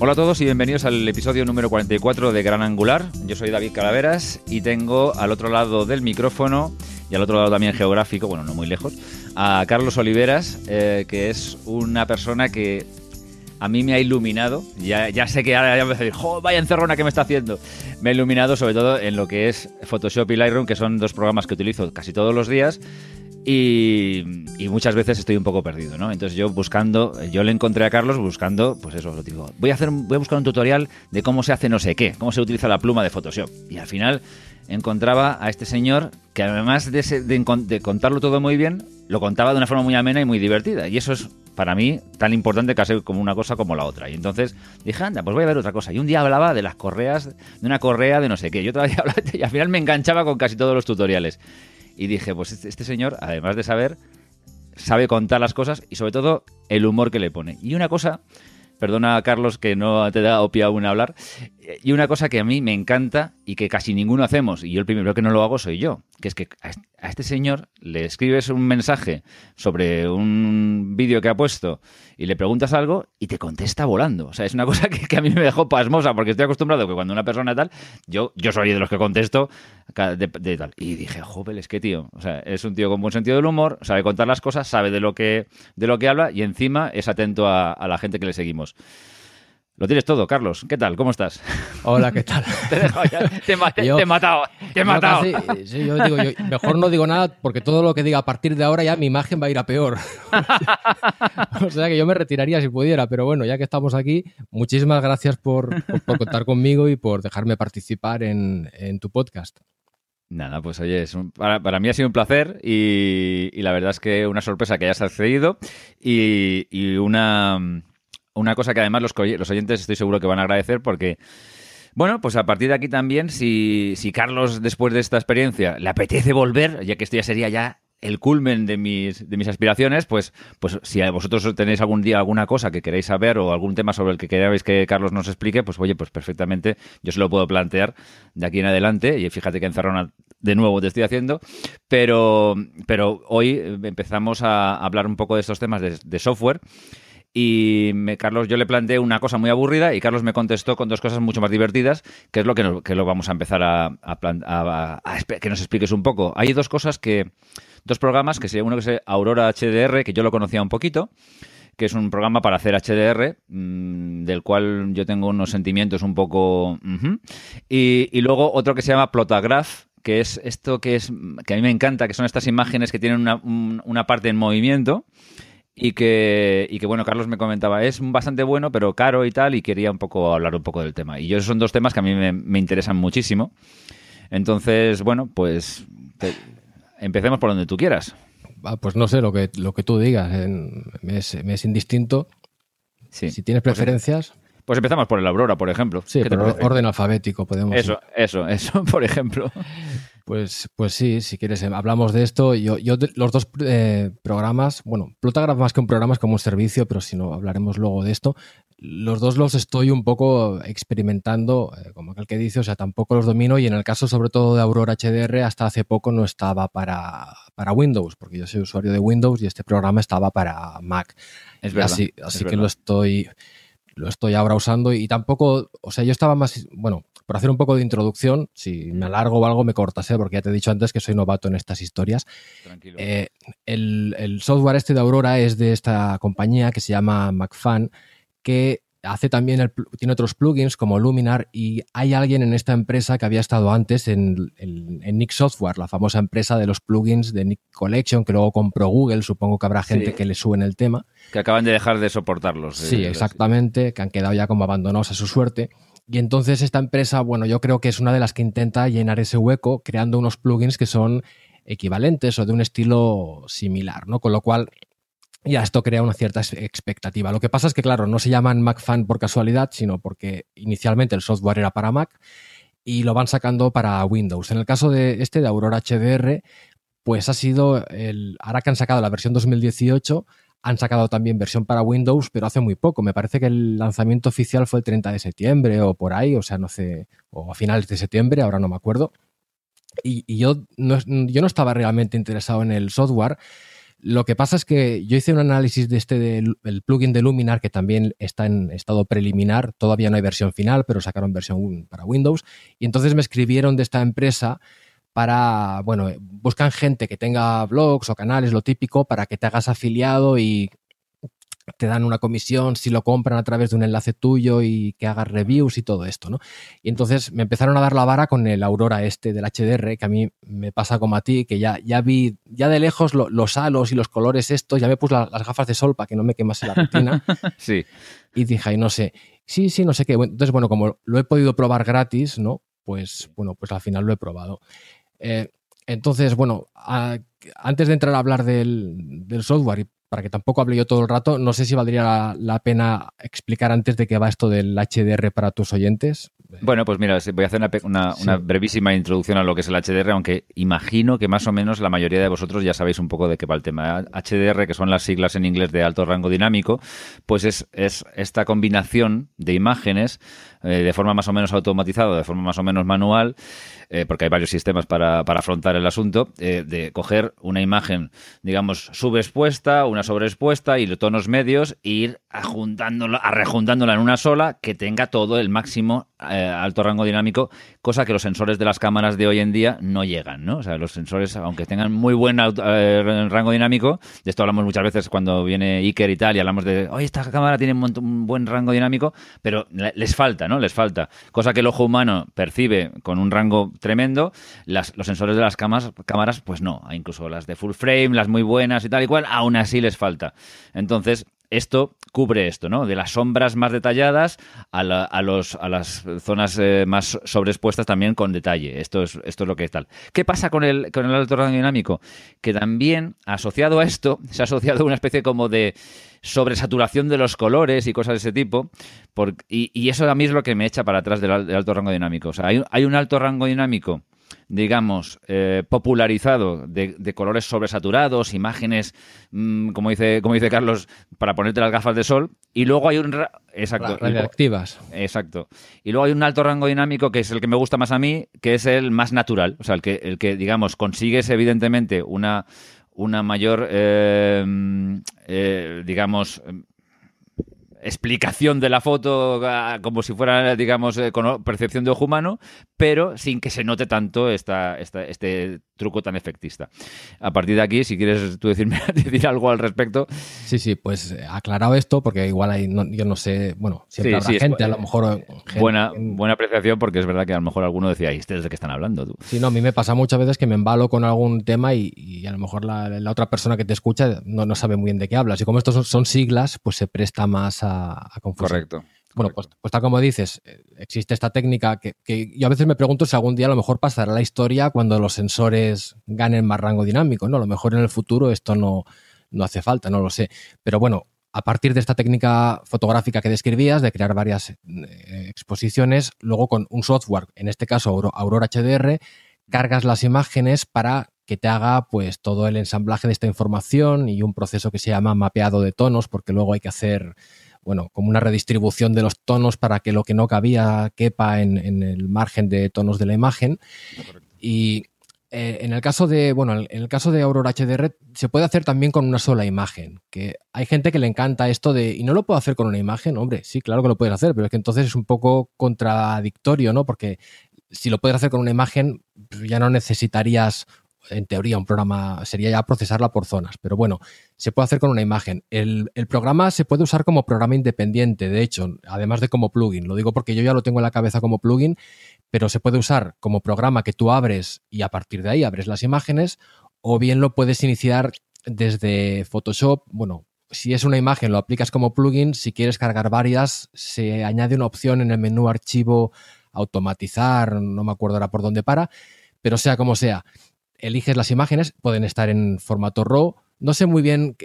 Hola a todos y bienvenidos al episodio número 44 de Gran Angular. Yo soy David Calaveras y tengo al otro lado del micrófono y al otro lado también geográfico, bueno, no muy lejos, a Carlos Oliveras, eh, que es una persona que a mí me ha iluminado. Ya, sé que ahora ya me a decir, ¡jo, vaya encerrona que me está haciendo! Me ha iluminado sobre todo en lo que es Photoshop y Lightroom, que son dos programas que utilizo casi todos los días y, muchas veces estoy un poco perdido, ¿no? Entonces yo buscando, yo le encontré a Carlos buscando, pues eso, lo digo, voy a hacer, voy a buscar un tutorial de cómo se hace no sé qué, cómo se utiliza la pluma de Photoshop. Y al final encontraba a este señor que además de, contarlo todo muy bien, lo contaba de una forma muy amena y muy divertida. Y eso es para mí tan importante casi como una cosa como la otra. Y entonces dije, anda, pues voy a ver otra cosa. Y un día hablaba de las correas, de una correa de no sé qué. Yo todavía hablaba y al final me enganchaba con casi todos los tutoriales. Y dije, pues este, este, señor, además de saber, sabe contar las cosas y sobre todo el humor que le pone. Y una cosa, perdona Carlos que no te da opia aún hablar, y una cosa que a mí me encanta y que casi ninguno hacemos, y yo el primero que no lo hago soy yo, que es que a este señor le escribes un mensaje sobre un vídeo que ha puesto y le preguntas algo y te contesta volando. O sea, es una cosa que, a mí me dejó pasmosa porque estoy acostumbrado que cuando una persona tal, yo, yo soy de los que contesto de, tal. Y dije, joder, es que tío, o sea, es un tío con buen sentido del humor, sabe contar las cosas, sabe de lo que, de lo que habla y encima es atento a la gente que le seguimos. Lo tienes todo, Carlos. ¿Qué tal? ¿Cómo estás? Hola, ¿qué tal? te. Te, he matado. Te he matado. sí, yo digo, mejor no digo nada porque todo lo que diga a partir de ahora ya mi imagen va a ir a peor. o sea que yo me retiraría si pudiera, pero bueno, ya que estamos aquí, muchísimas gracias por, contar conmigo y por dejarme participar en, tu podcast. Nada, pues oye, para, mí ha sido un placer y, la verdad es que una sorpresa que hayas accedido y una una cosa que además los, los oyentes estoy seguro que van a agradecer porque... Bueno, pues a partir de aquí también, si, si Carlos, después de esta experiencia, le apetece volver, ya que esto ya sería ya el culmen de mis, de mis aspiraciones, pues, pues si vosotros tenéis algún día alguna cosa que queréis saber o algún tema sobre el que queráis que Carlos nos explique, pues oye, pues perfectamente yo se lo puedo plantear de aquí en adelante. Y fíjate que encerrona de nuevo te estoy haciendo, pero, pero hoy empezamos a hablar un poco de estos temas de software. Y Carlos, yo le planteé una cosa muy aburrida y Carlos me contestó con dos cosas mucho más divertidas, que es lo que, lo vamos a empezar a, que nos expliques un poco. Hay dos cosas que, dos programas, que uno que es Aurora HDR, que yo lo conocía un poquito, que es un programa para hacer HDR, mm, del cual yo tengo unos sentimientos un poco... y, y, luego otro que se llama Plotagraph, que es esto que es que a mí me encanta, que son estas imágenes que tienen una, una parte en movimiento y que, y que, bueno, Carlos me comentaba, es bastante bueno, pero caro y tal, y quería un poco hablar un poco del tema. Y yo, esos son dos temas que a mí me, interesan muchísimo. Entonces, bueno, pues empecemos por donde tú quieras. Ah, pues no sé, lo que, lo que tú digas, me, es, indistinto. Si tienes pues, preferencias... Pues, empezamos por el Aurora, por ejemplo. Sí, por orden alfabético podemos... Eso, eso, eso, por ejemplo. Pues, pues sí, si quieres, eh, hablamos de esto. Yo, yo los dos eh, programas, bueno, Plotagraph más que un programa es como un servicio, pero si no, hablaremos luego de esto. Los dos los estoy un poco experimentando, eh, como aquel que dice, o sea, tampoco los domino y en el caso sobre todo de Aurora HDR, hasta hace poco no estaba para, para Windows, porque yo soy usuario de Windows y este programa estaba para Mac. Es verdad. Así, así que lo estoy lo estoy ahora usando y tampoco, o sea, yo estaba más, bueno, por hacer un poco de introducción, si me alargo o algo me cortas, ¿eh? porque ya te he dicho antes que soy novato en estas historias. Eh, el, software este de Aurora es de esta compañía que se llama MacFan, que hace también, el, tiene otros plugins como Luminar y hay alguien en esta empresa que había estado antes en, Nick Software, la famosa empresa de los plugins de Nick Collection, que luego compró Google, supongo que habrá gente que le suene el tema. Que acaban de dejar de soportarlos. Sí, eh, exactamente, que han quedado ya como abandonados a su suerte. Y entonces esta empresa, bueno, yo creo que es una de las que intenta llenar ese hueco creando unos plugins que son equivalentes o de un estilo similar, ¿no? Con lo cual ya esto crea una cierta expectativa. Lo que pasa es que, claro, no se llaman MacFan por casualidad, sino porque inicialmente el software era para Mac y lo van sacando para Windows. En el caso de este, de Aurora HDR, pues ha sido el. Ahora que han sacado la versión 2018, han sacado también versión para Windows, pero hace muy poco. Me parece que el lanzamiento oficial fue el 30 de septiembre o por ahí, o sea, no sé, o a finales de septiembre, ahora no me acuerdo. Y, yo, no, yo no estaba realmente interesado en el software. Lo que pasa es que yo hice un análisis de este del plugin de Luminar, que también está en estado preliminar. Todavía no hay versión final, pero sacaron versión para Windows. Y entonces me escribieron de esta empresa para, bueno, buscan gente que tenga blogs o canales, lo típico, para que te hagas afiliado y te dan una comisión si lo compran a través de un enlace tuyo y que hagas reviews y todo esto, ¿no? Y entonces me empezaron a dar la vara con el Aurora este del HDR, que a mí me pasa como a ti, que ya, ya vi, ya de lejos los halos y los colores estos, ya me puse las gafas de sol para que no me quemase la retina. sí. Y dije, ay, no sé, sí, sí, no sé qué. Entonces, bueno, como lo he podido probar gratis, ¿no? Pues, bueno, pues al final lo he probado. Eh, entonces, bueno, antes de entrar a hablar del, software y para que tampoco hable yo todo el rato, no sé si valdría la, pena explicar antes de qué va esto del HDR para tus oyentes. Bueno, pues mira, voy a hacer una, brevísima introducción a lo que es el HDR, aunque imagino que más o menos la mayoría de vosotros ya sabéis un poco de qué va el tema. HDR, que son las siglas en inglés de alto rango dinámico, pues es, es esta combinación de imágenes eh, de forma más o menos automatizada, de forma más o menos manual, eh, porque hay varios sistemas para, afrontar el asunto, eh, de coger una imagen, digamos, subexpuesta, una sobreexpuesta y los tonos medios e ir ajuntándola, arrejuntándola en una sola que tenga todo el máximo alto rango dinámico, cosa que los sensores de las cámaras de hoy en día no llegan, ¿no? O sea, los sensores, aunque tengan muy buen rango dinámico, de esto hablamos muchas veces cuando viene Iker y tal, y hablamos de, oye, esta cámara tiene un buen rango dinámico, pero les falta, ¿no? Les falta. Cosa que el ojo humano percibe con un rango tremendo, los sensores de las cámaras, pues no. Incluso las de full frame, las muy buenas y tal y cual, aún así les falta. Entonces, esto cubre esto, ¿no? De las sombras más detalladas a, los, a las zonas eh, más sobreexpuestas también con detalle. Esto es, esto es lo que es tal. ¿Qué pasa con el, con el alto rango dinámico? Que también, asociado a esto, se ha asociado una especie como de sobresaturación de los colores y cosas de ese tipo. y, eso a mí es lo que me echa para atrás del, alto rango dinámico. O sea, hay, un alto rango dinámico digamos, eh, popularizado de, colores sobresaturados, imágenes, mm, como, dice, como dice Carlos, para ponerte las gafas de sol. Y luego hay un... Exacto. Radioactivas. Exacto. Y luego hay un alto rango dinámico que es el que me gusta más a mí, que es el más natural. O sea, el que, el que digamos, consigues evidentemente una una mayor, eh, eh, digamos, explicación de la foto ah, como si fuera, digamos, eh, con percepción de ojo humano, pero sin que se note tanto esta, este truco tan efectista. A partir de aquí, si quieres tú decirme decir algo al respecto. Sí, sí, pues eh, aclarado esto, porque igual hay, yo no sé, bueno, siempre habrá gente, a lo mejor... buena, buena apreciación, porque es verdad que a lo mejor alguno decía, ¿y ustedes de qué están hablando tú? Sí, no, a mí me pasa muchas veces que me embalo con algún tema y, a lo mejor la, otra persona que te escucha no, no sabe muy bien de qué hablas. Y como estos son, siglas, pues se presta más a, a confusión. Correcto. Bueno, pues, pues, tal como dices, eh, existe esta técnica que, que, yo a veces me pregunto si algún día a lo mejor pasará la historia cuando los sensores ganen más rango dinámico, ¿no? A lo mejor en el futuro esto no, no hace falta, no lo sé. Pero bueno, a partir de esta técnica fotográfica que describías, de crear varias eh, exposiciones, luego con un software, en este caso Aurora HDR, cargas las imágenes para que te haga pues todo el ensamblaje de esta información y un proceso que se llama mapeado de tonos, porque luego hay que hacer bueno, como una redistribución de los tonos para que lo que no cabía quepa en, el margen de tonos de la imagen. Y eh, en el caso de, bueno, en el caso de Aurora HDR se puede hacer también con una sola imagen, que hay gente que le encanta esto de, y no lo puedo hacer con una imagen, hombre, sí, claro que lo puedes hacer, pero es que entonces es un poco contradictorio, ¿no? Porque si lo puedes hacer con una imagen, pues ya no necesitarías en teoría un programa sería ya procesarla por zonas, pero bueno, se puede hacer con una imagen. El, programa se puede usar como programa independiente, de hecho, además de como plugin. Lo digo porque yo ya lo tengo en la cabeza como plugin, pero se puede usar como programa que tú abres y a partir de ahí abres las imágenes, o bien lo puedes iniciar desde Photoshop. Bueno, si es una imagen, lo aplicas como plugin. Si quieres cargar varias, se añade una opción en el menú archivo automatizar, no me acuerdo ahora por dónde para, pero sea como sea eliges las imágenes, pueden estar en formato RAW. No sé muy bien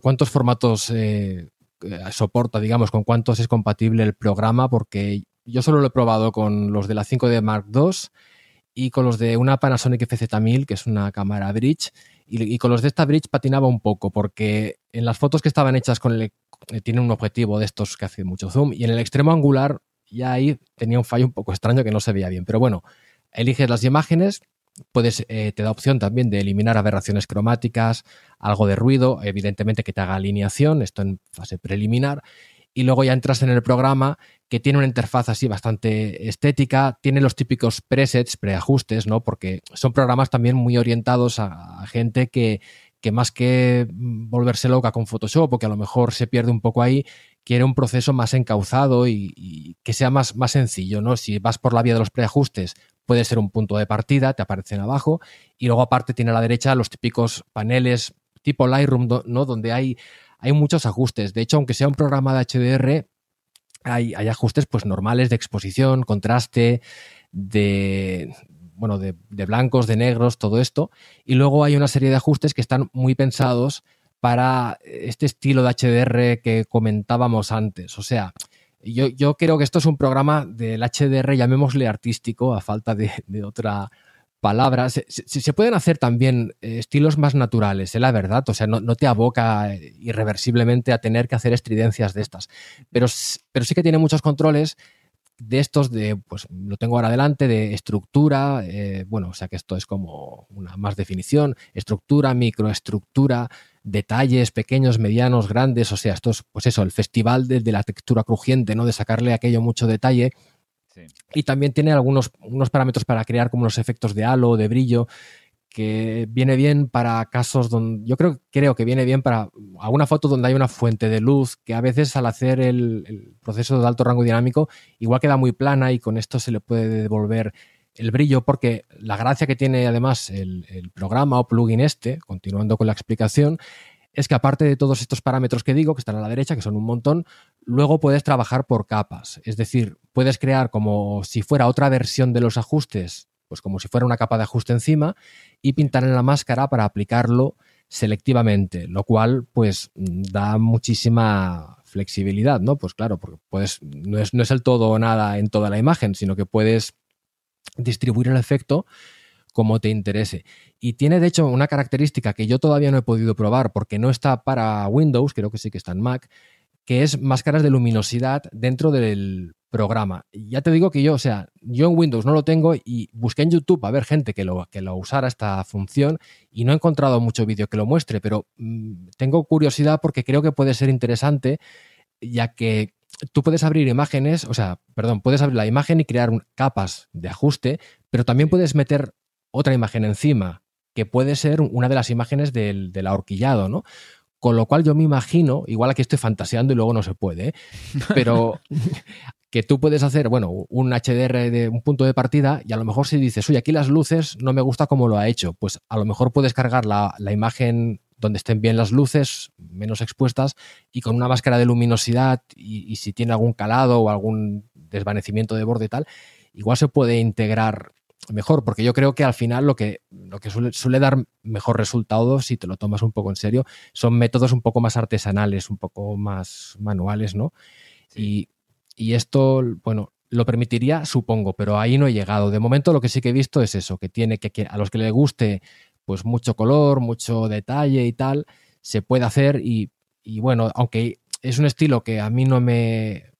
cuántos formatos eh, soporta, digamos, con cuántos es compatible el programa, porque yo solo lo he probado con los de la 5D Mark II y con los de una Panasonic FZ1000, que es una cámara bridge, y, con los de esta bridge patinaba un poco, porque en las fotos que estaban hechas con el... Eh, tiene un objetivo de estos que hace mucho zoom, y en el extremo angular ya ahí tenía un fallo un poco extraño que no se veía bien. Pero bueno, eliges las imágenes, puedes, eh, te da opción también de eliminar aberraciones cromáticas, algo de ruido, evidentemente que te haga alineación, esto en fase preliminar, y luego ya entras en el programa que tiene una interfaz así bastante estética, tiene los típicos presets, preajustes, ¿no? Porque son programas también muy orientados a, gente que, que más que volverse loca con Photoshop o que a lo mejor se pierde un poco ahí, quiere un proceso más encauzado y, que sea más, más sencillo, ¿no? Si vas por la vía de los preajustes, puede ser un punto de partida, te aparecen abajo, y luego aparte tiene a la derecha los típicos paneles tipo Lightroom, ¿no? Donde hay, hay muchos ajustes. De hecho, aunque sea un programa de HDR, hay, hay ajustes pues normales de exposición, contraste, de, bueno, de, blancos, de negros, todo esto. Y luego hay una serie de ajustes que están muy pensados para este estilo de HDR que comentábamos antes. O sea, yo, creo que esto es un programa del HDR, llamémosle artístico, a falta de, otra palabra. Se, se, pueden hacer también eh, estilos más naturales, es ¿eh? la verdad. O sea, no, te aboca irreversiblemente a tener que hacer estridencias de estas. Pero, sí que tiene muchos controles de estos de, pues lo tengo ahora adelante, de estructura, eh, bueno, o sea que esto es como una más definición, estructura, microestructura, detalles pequeños, medianos, grandes, o sea, esto es, pues eso, el festival de, la textura crujiente, ¿no? De sacarle aquello mucho detalle. Y también tiene algunos unos parámetros para crear como los efectos de halo, de brillo, que viene bien para casos donde yo creo, creo que viene bien para alguna foto donde hay una fuente de luz que a veces al hacer el, proceso de alto rango dinámico igual queda muy plana y con esto se le puede devolver el brillo porque la gracia que tiene además el, el programa o plugin este, continuando con la explicación, es que aparte de todos estos parámetros que digo, que están a la derecha, que son un montón, luego puedes trabajar por capas. Es decir, puedes crear como si fuera otra versión de los ajustes pues como si fuera una capa de ajuste encima y pintar en la máscara para aplicarlo selectivamente, lo cual pues da muchísima flexibilidad, ¿no? Pues claro, porque puedes, no es, no es el todo o nada en toda la imagen, sino que puedes distribuir el efecto como te interese. Y tiene de hecho una característica que yo todavía no he podido probar porque no está para Windows, creo que sí que está en Mac, que es máscaras de luminosidad dentro del programa. Ya te digo que yo, o sea, yo en Windows no lo tengo y busqué en YouTube a ver gente que lo, que lo usara esta función y no he encontrado mucho vídeo que lo muestre, pero mm, tengo curiosidad porque creo que puede ser interesante, ya que tú puedes abrir imágenes, o sea, perdón, puedes abrir la imagen y crear capas de ajuste, pero también puedes meter otra imagen encima, que puede ser una de las imágenes del, del ahorquillado, ¿no? Con lo cual yo me imagino, igual aquí estoy fantaseando y luego no se puede, ¿eh? pero que tú puedes hacer, bueno, un HDR de un punto de partida y a lo mejor si dices, oye, aquí las luces no me gusta como lo ha hecho, pues a lo mejor puedes cargar la, imagen donde estén bien las luces, menos expuestas, y con una máscara de luminosidad y, si tiene algún calado o algún desvanecimiento de borde y tal, igual se puede integrar mejor, porque yo creo que al final lo que, lo que suele, suele, dar mejor resultado, si te lo tomas un poco en serio, son métodos un poco más artesanales, un poco más manuales, ¿no? Y, y esto, bueno, lo permitiría, supongo, pero ahí no he llegado. De momento lo que sí que he visto es eso, que tiene que, a los que le guste pues mucho color, mucho detalle y tal, se puede hacer y, bueno, aunque es un estilo que a mí no me...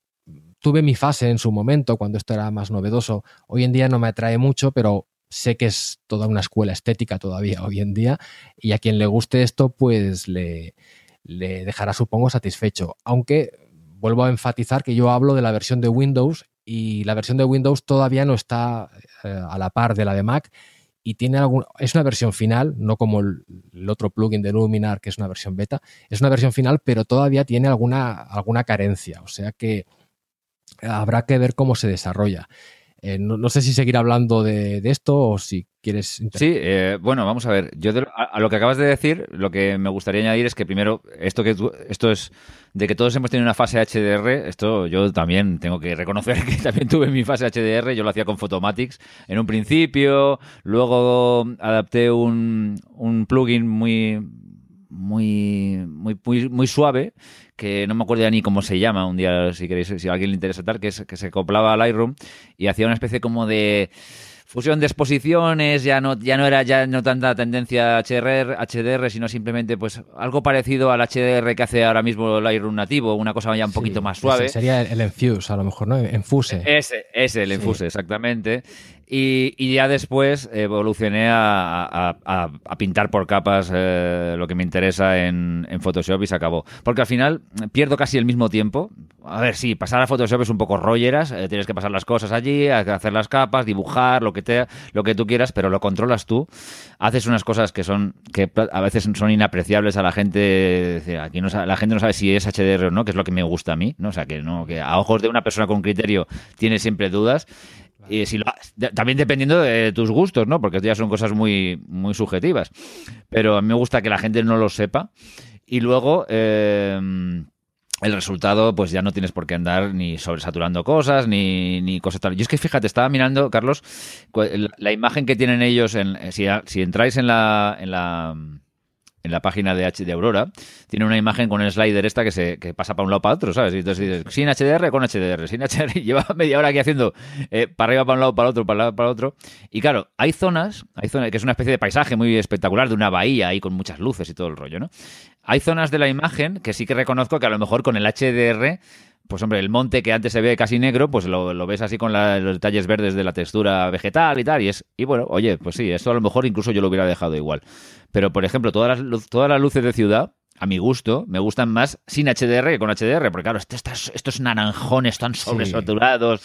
Tuve mi fase en su momento cuando esto era más novedoso, hoy en día no me atrae mucho, pero sé que es toda una escuela estética todavía hoy en día y a quien le guste esto pues le, le dejará supongo satisfecho, aunque vuelvo a enfatizar que yo hablo de la versión de Windows y la versión de Windows todavía no está eh, a la par de la de Mac y tiene algún, es una versión final, no como el, otro plugin de Luminar que es una versión beta, es una versión final, pero todavía tiene alguna, alguna carencia, o sea que habrá que ver cómo se desarrolla. Eh, no, sé si seguir hablando de, esto o si quieres. Sí, eh, bueno, vamos a ver. Yo a, lo que acabas de decir, lo que me gustaría añadir es que primero esto que esto es de que todos hemos tenido una fase HDR. Esto yo también tengo que reconocer que también tuve mi fase HDR. Yo lo hacía con Photomatics en un principio, luego adapté un, un plugin muy muy, muy, muy, muy suave, que no me acuerdo ya ni cómo se llama, un día si queréis, si a alguien le interesa tal, que, es, que se acoplaba al Lightroom y hacía una especie como de fusión de exposiciones, ya no, ya no era ya no tanta tendencia HDR, HDR, sino simplemente pues algo parecido al HDR que hace ahora mismo el Lightroom nativo, una cosa ya un poquito más suave. sería el Enfuse, a lo mejor, ¿no? Enfuse. Ese, ese, el Enfuse, exactamente. Y, ya después evolucioné a, pintar por capas eh, lo que me interesa en, Photoshop y se acabó. Porque al final pierdo casi el mismo tiempo. A ver, sí, pasar a Photoshop es un poco rolleras, eh, tienes que pasar las cosas allí, hacer las capas, dibujar, lo que, te, lo que tú quieras, pero lo controlas tú. Haces unas cosas que son que a veces son inapreciables a la gente. Aquí no, la gente no sabe si es HDR o no, que es lo que me gusta a mí. ¿no? O sea, que, no, que a ojos de una persona con criterio tiene siempre dudas. Y también dependiendo de tus gustos, ¿no? Porque ya son cosas muy, muy subjetivas. Pero a mí me gusta que la gente no lo sepa. Y luego, eh, el resultado, pues ya no tienes por qué andar ni sobresaturando cosas, ni, ni cosas tal. Yo es que fíjate, estaba mirando, Carlos, la imagen que tienen ellos, en, si, si entráis en la en la página de, de Aurora, tiene una imagen con el slider esta que se que pasa para un lado para otro, ¿sabes? Y entonces dices, sin HDR, con HDR, sin HDR. Lleva media hora aquí haciendo eh, para arriba, para un lado, para otro, para lado, para otro. Y claro, hay zonas, hay zonas, que es una especie de paisaje muy espectacular, de una bahía ahí con muchas luces y todo el rollo, ¿no? Hay zonas de la imagen que sí que reconozco que a lo mejor con el HDR pues hombre, el monte que antes se ve casi negro, pues lo, ves así con los detalles verdes de la textura vegetal y tal, y es, y bueno, oye, pues sí, eso a lo mejor incluso yo lo hubiera dejado igual. Pero, por ejemplo, todas las, todas las luces de ciudad, a mi gusto, me gustan más sin HDR que con HDR, porque claro, estos, estos naranjones están sobresaturados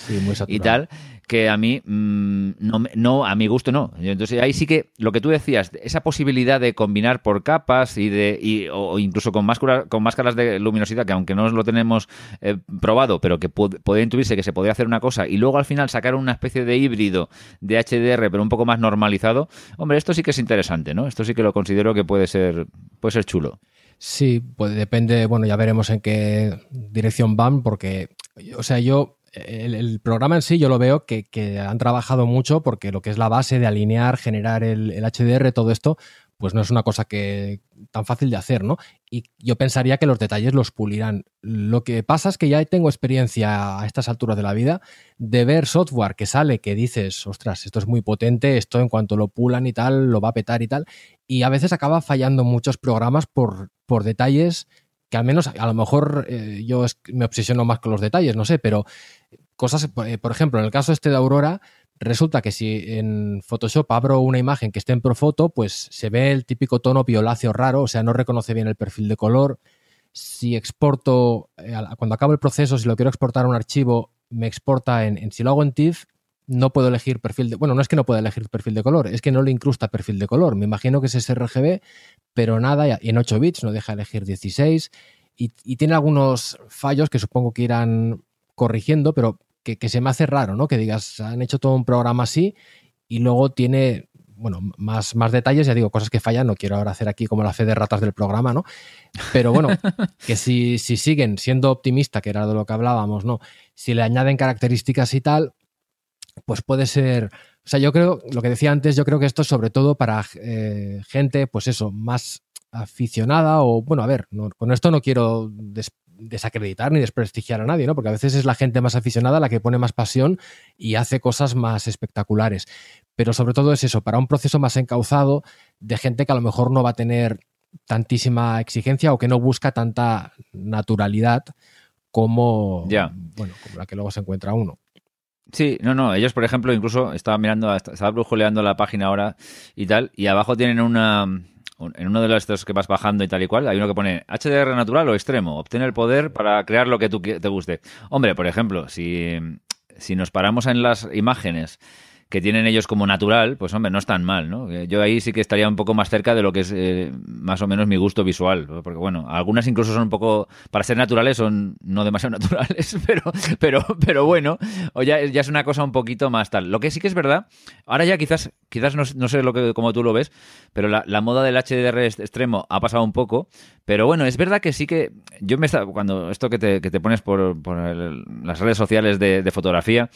y tal, que a mí mm, no, no, a mi gusto no. Entonces ahí sí que lo que tú decías, esa posibilidad de combinar por capas y de o incluso con máscaras, con máscaras de luminosidad, que aunque no lo tenemos eh, probado, pero que puede, intuirse que se podría hacer una cosa y luego al final sacar una especie de híbrido de HDR, pero un poco más normalizado, hombre, esto sí que es interesante, ¿no? Esto sí que lo considero que puede ser, puede ser chulo. Sí, pues depende, bueno, ya veremos en qué dirección van, porque, o sea, yo, el, programa en sí yo lo veo que, han trabajado mucho porque lo que es la base de alinear, generar el, HDR, todo esto, pues no es una cosa que tan fácil de hacer, ¿no? Y yo pensaría que los detalles los pulirán. Lo que pasa es que ya tengo experiencia a estas alturas de la vida de ver software que sale que dices, ostras, esto es muy potente, esto en cuanto lo pulan y tal, lo va a petar y tal, y a veces acaba fallando muchos programas por, por detalles que al menos a lo mejor eh, yo me obsesiono más con los detalles, no sé, pero cosas, eh, por ejemplo, en el caso este de Aurora, Resulta que si en Photoshop abro una imagen que esté en Profoto, pues se ve el típico tono violáceo raro, o sea, no reconoce bien el perfil de color. Si exporto, eh, cuando acabo el proceso, si lo quiero exportar a un archivo, me exporta en, si lo hago en TIFF, no puedo elegir perfil de, bueno, no es que no pueda elegir perfil de color, es que no le incrusta perfil de color. Me imagino que es sRGB, pero nada, en 8 bits no deja elegir 16 y, y tiene algunos fallos que supongo que irán corrigiendo, pero que, se me hace raro, ¿no? Que digas, han hecho todo un programa así y luego tiene, bueno, más, más detalles, ya digo, cosas que fallan, no quiero ahora hacer aquí como la fe de ratas del programa, ¿no? Pero bueno, que si, si siguen siendo optimista, que era de lo que hablábamos, ¿no? Si le añaden características y tal, pues puede ser, o sea, yo creo, lo que decía antes, yo creo que esto es sobre todo para eh, gente, pues eso, más aficionada o, bueno, a ver, con esto no quiero desacreditar ni desprestigiar a nadie, ¿no? Porque a veces es la gente más aficionada la que pone más pasión y hace cosas más espectaculares. Pero sobre todo es eso, para un proceso más encauzado de gente que a lo mejor no va a tener tantísima exigencia o que no busca tanta naturalidad como, bueno, como la que luego se encuentra uno. Sí, no, no, ellos por ejemplo incluso estaba mirando, estaba brujuleando la página ahora y tal, y abajo tienen una, en uno de los estos que vas bajando y tal y cual, hay uno que pone HDR natural o extremo, obtener el poder para crear lo que tú te guste. Hombre, por ejemplo, si, si nos paramos en las imágenes que tienen ellos como natural, pues hombre, no es tan mal, ¿no? Yo ahí sí que estaría un poco más cerca de lo que es eh, más o menos mi gusto visual, porque bueno, algunas incluso son un poco, para ser naturales son no demasiado naturales, pero, pero, pero bueno, o ya, ya es una cosa un poquito más tal. Lo que sí que es verdad, ahora ya quizás, quizás no, sé lo que, como tú lo ves, pero la, moda del HDR extremo ha pasado un poco, pero bueno, es verdad que sí que yo me está, cuando esto que te, que te pones por, por las redes sociales de fotografía,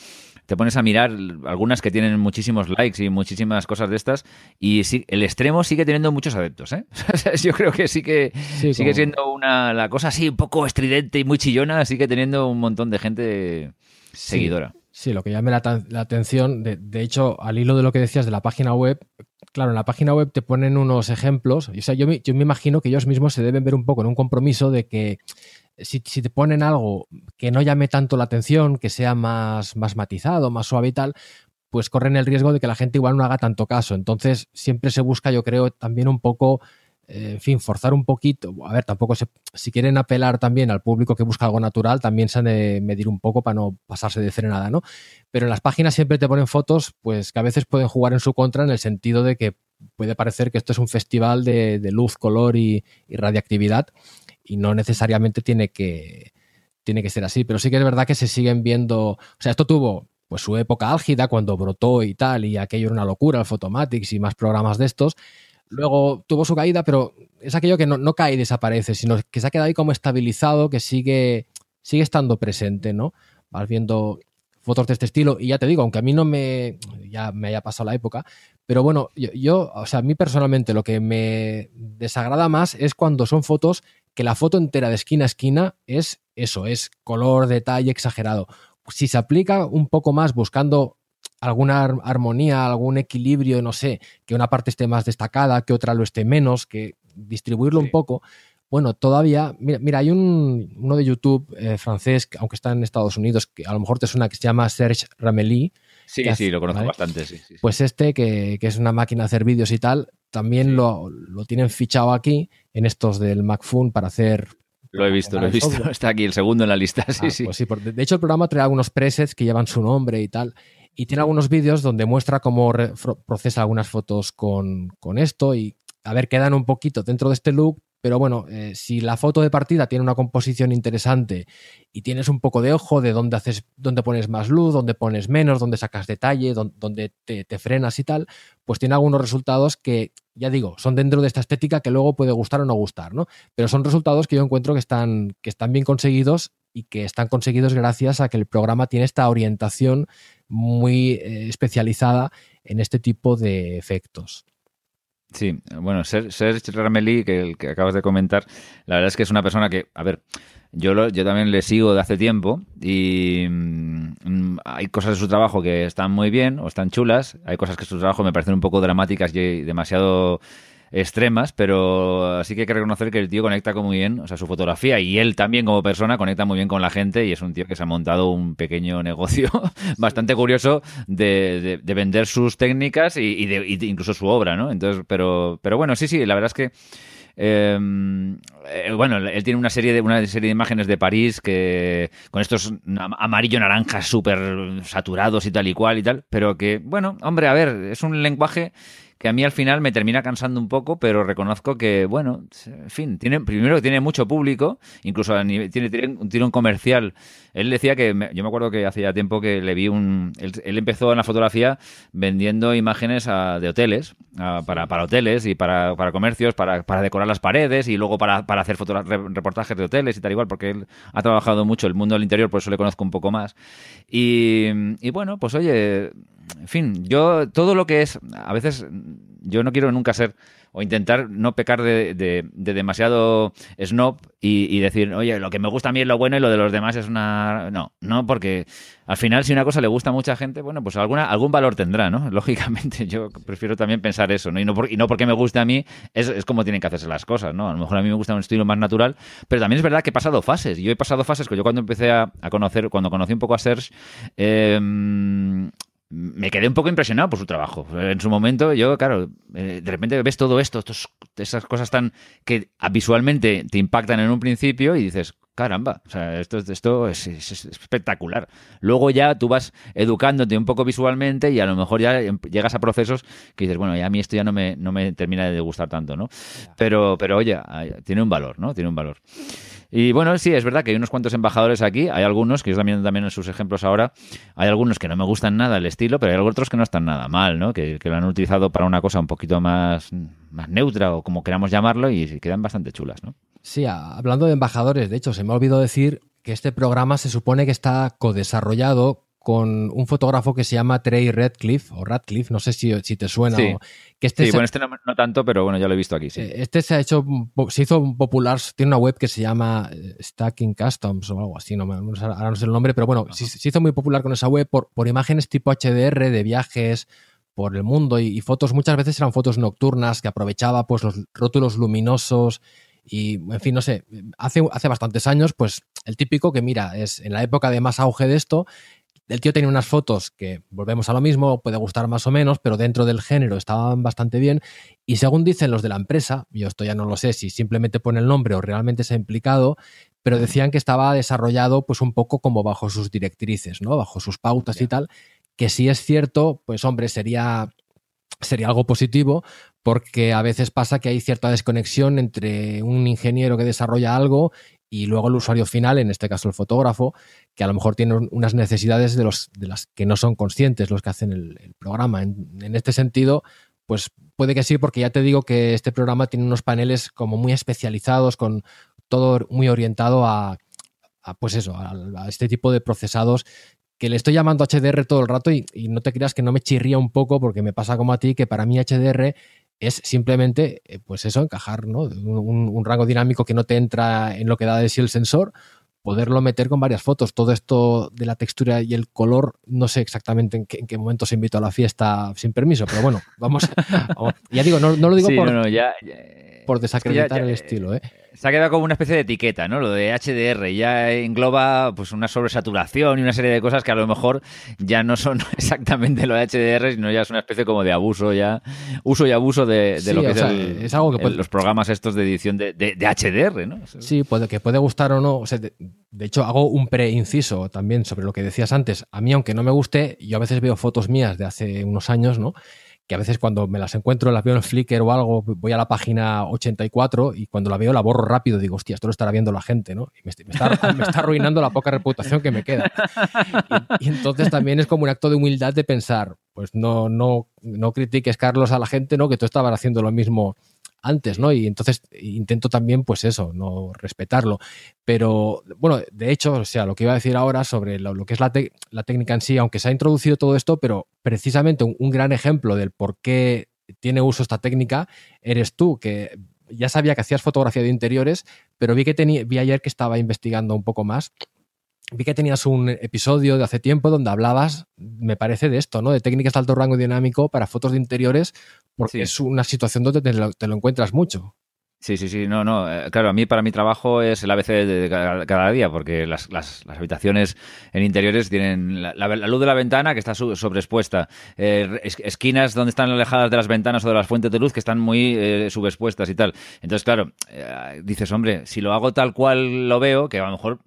te pones a mirar algunas que tienen muchísimos likes y muchísimas cosas de estas, y sí, el extremo sigue teniendo muchos adeptos, ¿eh? Yo creo que sí que sigue siendo una la cosa así un poco estridente y muy chillona, sigue teniendo un montón de gente seguidora. Sí, lo que llame la, atención, de, hecho, al hilo de lo que decías de la página web, claro, en la página web te ponen unos ejemplos, o sea, yo me, imagino que ellos mismos se deben ver un poco en un compromiso de que si, te ponen algo que no llame tanto la atención, que sea más, más matizado, más suave y tal, pues corren el riesgo de que la gente igual no haga tanto caso. Entonces, siempre se busca, yo creo, también un poco en fin, forzar un poquito. A ver, tampoco se, si quieren apelar también al público que busca algo natural, también se han de medir un poco para no pasarse de frenada, ¿no? Pero en las páginas siempre te ponen fotos, pues que a veces pueden jugar en su contra en el sentido de que puede parecer que esto es un festival de, luz, color y, radiactividad y no necesariamente tiene que, tiene que ser así. Pero sí que es verdad que se siguen viendo. O sea, esto tuvo pues su época álgida cuando brotó y tal, y aquello era una locura, el Photomatics y más programas de estos. Luego tuvo su caída, pero es aquello que no, cae y desaparece, sino que se ha quedado ahí como estabilizado, que sigue, sigue estando presente, ¿no? Vas viendo fotos de este estilo y ya te digo, aunque a mí no me, ya me haya pasado la época, pero bueno, yo, yo, o sea, a mí personalmente lo que me desagrada más es cuando son fotos que la foto entera de esquina a esquina es eso, es color, detalle exagerado. Si se aplica un poco más buscando alguna armonía, algún equilibrio, no sé, que una parte esté más destacada, que otra lo esté menos, que distribuirlo un poco. Bueno, todavía, mira, mira hay un, uno de YouTube eh, francés, aunque está en Estados Unidos, que a lo mejor te suena, que se llama Serge Ramely. Sí, sí, lo conozco bastante, sí, Pues este, que, es una máquina de hacer vídeos y tal, también lo, lo, tienen fichado aquí, en estos del MacFun, para hacer lo he visto, lo he visto. Está aquí el segundo en la lista. Sí, ah, sí. Pues sí de hecho, el programa trae algunos presets que llevan su nombre y tal y tiene algunos vídeos donde muestra cómo procesa algunas fotos con, esto y a ver, quedan un poquito dentro de este look, pero bueno, eh, si la foto de partida tiene una composición interesante y tienes un poco de ojo de dónde haces, dónde pones más luz, dónde pones menos, dónde sacas detalle, dónde, te, frenas y tal, pues tiene algunos resultados que, ya digo, son dentro de esta estética que luego puede gustar o no gustar, ¿no? Pero son resultados que yo encuentro que están, que están bien conseguidos y que están conseguidos gracias a que el programa tiene esta orientación muy eh, especializada en este tipo de efectos. Sí, bueno, Serge Rameli, que, el que acabas de comentar, la verdad es que es una persona que, a ver, yo, yo también le sigo de hace tiempo y mm, hay cosas de su trabajo que están muy bien o están chulas, hay cosas que su trabajo me parecen un poco dramáticas y demasiado extremas, pero así que hay que reconocer que el tío conecta muy bien, o sea, su fotografía y él también como persona conecta muy bien con la gente y es un tío que se ha montado un pequeño negocio bastante curioso de, vender sus técnicas y, de, incluso su obra, ¿no? Entonces, pero, pero bueno, sí, sí, la verdad es que em, eh, bueno, él tiene una serie de una serie de imágenes de París que con estos amarillo naranjas súper saturados y tal y cual y tal, pero que bueno, hombre, a ver, es un lenguaje que a mí al final me termina cansando un poco, pero reconozco que, bueno, en fin, tiene, primero que tiene mucho público, incluso a nivel, tiene, tiene un comercial. Él decía que, yo me acuerdo que hace ya tiempo que le vi un... Él, empezó en la fotografía vendiendo imágenes de hoteles, para, para, hoteles y para, para comercios, para, para, decorar las paredes y luego para, para hacer reportajes de hoteles y tal igual, porque él ha trabajado mucho el mundo del interior, por eso le conozco un poco más. Y, y bueno, pues oye, en fin, yo todo lo que es, a veces yo no quiero nunca ser o intentar no pecar de, demasiado snob y, decir, oye, lo que me gusta a mí es lo bueno y lo de los demás es una... No, no, porque al final si una cosa le gusta a mucha gente, bueno, pues alguna, algún valor tendrá, ¿no? Lógicamente, yo prefiero también pensar eso, ¿no? Y no, y no porque me guste a mí, es, es como tienen que hacerse las cosas, ¿no? A lo mejor a mí me gusta un estilo más natural, pero también es verdad que he pasado fases. Yo he pasado fases que yo cuando empecé a, conocer, cuando conocí un poco a Serge, eh, me quedé un poco impresionado por su trabajo. En su momento, yo, claro, eh, de repente ves todo esto, esas cosas tan que visualmente te impactan en un principio y dices, caramba, o sea, esto, esto es, espectacular. Luego ya tú vas educándote un poco visualmente y a lo mejor ya em, llegas a procesos que dices, bueno, ya a mí esto ya no me, no me termina de gustar tanto, ¿no? Pero, pero oye, tiene un valor, ¿no? Tiene un valor. Y bueno, sí, es verdad que hay unos cuantos embajadores aquí, hay algunos, que yo también, también en sus ejemplos ahora, hay algunos que no me gustan nada el estilo, pero hay otros que no están nada mal, ¿no? Que, lo han utilizado para una cosa un poquito más, más neutra o como queramos llamarlo y quedan bastante chulas, ¿no? Sí, hablando de embajadores, de hecho, se me ha olvidado decir que este programa se supone que está co-desarrollado con un fotógrafo que se llama Trey Radcliffe, o Radcliffe, no sé si, si te suena. Sí, que este sí bueno, este no, tanto, pero bueno, ya lo he visto aquí, sí. Eh, este se ha hecho, se hizo popular, tiene una web que se llama eh, Stacking Customs o algo así, no, ahora no sé el nombre, pero bueno, se, hizo muy popular con esa web por, por imágenes tipo HDR de viajes por el mundo y, fotos, muchas veces eran fotos nocturnas que aprovechaba pues los rótulos luminosos y, en fin, no sé, hace, hace bastantes años, pues el típico que mira, es en la época de más auge de esto, el tío tenía unas fotos que, volvemos a lo mismo, puede gustar más o menos, pero dentro del género estaban bastante bien. Y según dicen los de la empresa, yo esto ya no lo sé si simplemente pone el nombre o realmente se ha implicado, pero decían que estaba desarrollado pues un poco como bajo sus directrices, ¿no? Bajo sus pautas y tal, que si es cierto, pues hombre, sería sería algo positivo porque a veces pasa que hay cierta desconexión entre un ingeniero que desarrolla algo y luego el usuario final, en este caso el fotógrafo, que a lo mejor tiene unas necesidades de, los, de las que no son conscientes los que hacen el, programa. En, este sentido, pues puede que sí, porque ya te digo que este programa tiene unos paneles como muy especializados, con todo muy orientado a, pues eso, a, este tipo de procesados que le estoy llamando HDR todo el rato y, no te creas que no me chirría un poco porque me pasa como a ti que para mí HDR es simplemente, eh, pues eso, encajar, ¿no? Un, rango dinámico que no te entra en lo que da de sí el sensor, poderlo meter con varias fotos. Todo esto de la textura y el color, no sé exactamente en qué, momento se invitó a la fiesta sin permiso, pero bueno, vamos. ya digo, no, lo digo por, por desacreditar el estilo, ¿eh? Se ha quedado como una especie de etiqueta, ¿no? Lo de HDR ya engloba pues una sobresaturación y una serie de cosas que a lo mejor ya no son exactamente lo de HDR, sino ya es una especie como de abuso ya, uso y abuso de, lo que es, algo que los programas estos de edición de, HDR, ¿no? Sí, puede, que puede gustar o no. de, de, hecho, hago un pre-inciso también sobre lo que decías antes. A mí, aunque no me guste, yo a veces veo fotos mías de hace unos años, ¿no? Que a veces cuando me las encuentro, las veo en Flickr o algo, voy a la página 84 y cuando la veo la borro rápido, digo, hostia, esto lo estará viendo la gente, ¿no? Me, está, arruinando la poca reputación que me queda. Y, y, entonces también es como un acto de humildad de pensar, pues no, no, no critiques, Carlos, a la gente, ¿no? Que tú estabas haciendo lo mismo antes, ¿no? Y entonces intento también, pues eso, no respetarlo. Pero, bueno, de hecho, o sea, lo que iba a decir ahora sobre lo, que es la, la, técnica en sí, aunque se ha introducido todo esto, pero precisamente un, gran ejemplo del por qué tiene uso esta técnica eres tú, que ya sabía que hacías fotografía de interiores, pero vi que tenía, vi ayer que estaba investigando un poco más vi que tenías un episodio de hace tiempo donde hablabas, me parece, de esto, ¿no? De técnicas de alto rango dinámico para fotos de interiores, porque es una situación donde te lo, encuentras mucho. Sí, sí, sí, no, no. Eh, claro, a mí para mi trabajo es el ABC de cada, día, porque las, habitaciones en interiores tienen la, luz de la ventana que está sobreexpuesta, eh, esquinas donde están alejadas de las ventanas o de las fuentes de luz que están muy eh, subexpuestas y tal. Entonces, claro, dices, hombre, si lo hago tal cual lo veo, que a lo mejor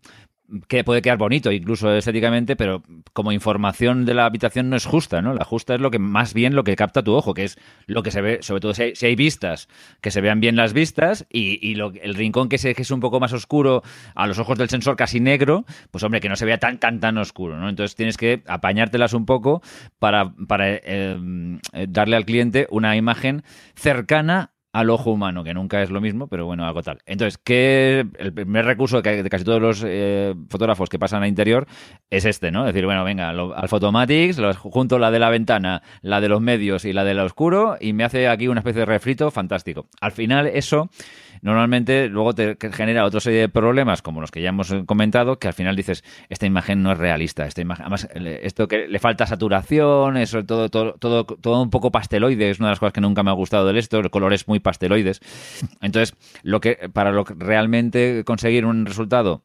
que puede quedar bonito incluso estéticamente, pero como información de la habitación no es justa, ¿no? La justa es lo que más bien lo que capta tu ojo, que es lo que se ve, sobre todo si hay, vistas, que se vean bien las vistas y, el rincón que, se, es un poco más oscuro a los ojos del sensor casi negro, pues hombre, que no se vea tan, tan, tan oscuro, ¿no? Entonces tienes que apañártelas un poco para, para eh, darle al cliente una imagen cercana al ojo humano, que nunca es lo mismo, pero bueno, algo tal. Entonces, ¿qué, el primer recurso de casi todos los eh, fotógrafos que pasan a interior es este, ¿no? Es decir, bueno, venga, al Photomatics, junto la de la ventana, la de los medios y la de la oscuro, y me hace aquí una especie de refrito fantástico. Al final, eso normalmente luego te genera otra serie de problemas, como los que ya hemos comentado, que al final dices, esta imagen no es realista, esta imagen, además, esto que le falta saturación, eso todo, todo, todo, todo un poco pasteloide, es una de las cosas que nunca me ha gustado de esto, el color es muy pasteloides. Entonces, lo que, para lo que realmente conseguir un resultado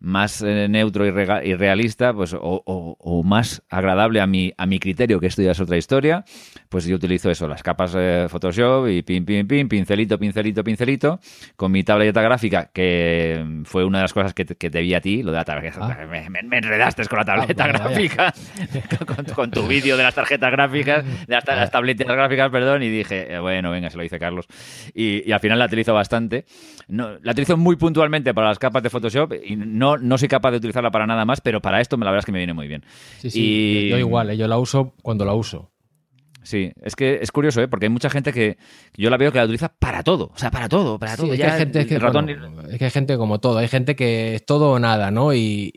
más eh, neutro y, realista, pues, o, más agradable a mi, a mi criterio, que esto ya es otra historia, pues yo utilizo eso, las capas de Photoshop y pin, pin, pin, pincelito, pincelito, pincelito, con mi tableta gráfica, que fue una de las cosas que te, vi a ti, lo de la tarjeta. Ah. Me, enredaste con la ah, tableta gráfica, con, tu vídeo de las tarjetas gráficas, de las, las, tabletas gráficas, perdón, y dije, eh, bueno, venga, se lo dice Carlos. Y, al final la utilizo bastante. No, la utilizo muy puntualmente para las capas de Photoshop y no no, soy capaz de utilizarla para nada más, pero para esto la verdad es que me viene muy bien. Sí, sí, yo igual, ¿eh? yo la uso cuando la uso. Sí, es que es curioso, ¿eh? porque hay mucha gente que yo la veo que la utiliza para todo, o sea, para todo, para todo. Es que, hay gente, que, es que hay gente como todo, hay gente que es todo o nada, ¿no? Y,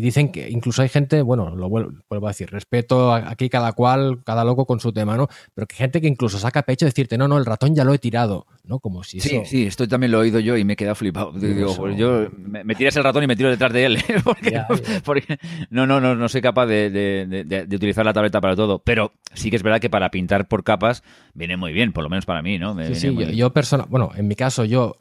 dicen que incluso hay gente, bueno, lo vuelvo, a decir, respeto aquí cada cual, cada loco con su tema, ¿no? Pero que hay gente que incluso saca pecho de decirte, no, no, el ratón ya lo he tirado, ¿no? Como si Sí, sí, esto también lo he oído yo y me he quedado flipado. Digo, pues yo me, tiras el ratón y me tiro detrás de él, porque, no, no, no, no soy capaz de, de utilizar la tableta para todo, pero sí que es verdad que para pintar por capas viene muy bien, por lo menos para mí, ¿no? sí, sí, yo, persona, bueno, en mi caso, yo,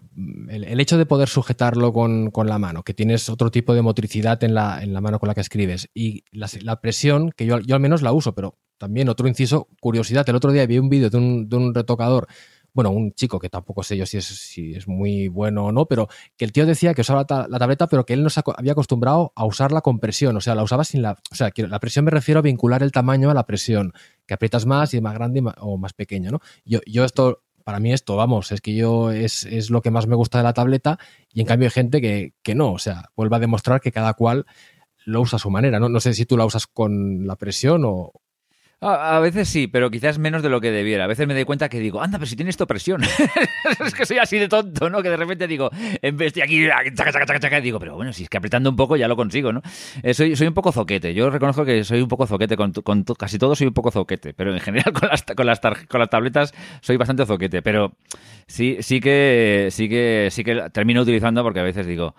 el, hecho de poder sujetarlo con, la mano, que tienes otro tipo de motricidad en la, en la mano con la que escribes, y la, presión, que yo, yo al menos la uso, pero también otro inciso, curiosidad, el otro día vi un vídeo de un, de un retocador bueno, un chico que tampoco sé yo si es, muy bueno o no, pero que el tío decía que usaba la, tableta, pero que él no se había acostumbrado a usarla con presión, o sea, la usaba sin la... O sea, la presión me refiero a vincular el tamaño a la presión, que aprietas más y es más grande o más pequeño, ¿no? Yo, yo esto, para mí esto, vamos, es que yo es, es, lo que más me gusta de la tableta y en cambio hay gente que, que no, o sea, vuelve a demostrar que cada cual lo usa a su manera, ¿no? No sé si tú la usas con la presión o, a, veces sí, pero quizás menos de lo que debiera. A veces me doy cuenta que digo, anda, pero si tienes esto presión. es que soy así de tonto, ¿no? Que de repente digo, en vez de aquí, chaca, chaca, chaca, digo, pero bueno, si es que apretando un poco ya lo consigo, ¿no? Eh, soy, soy un poco zoquete. Yo reconozco que soy un poco zoquete. Con, con casi todo soy un poco zoquete. Pero en general con las, con las, con las tabletas soy bastante zoquete. Pero sí, sí que, sí que, sí que termino utilizando porque a veces digo,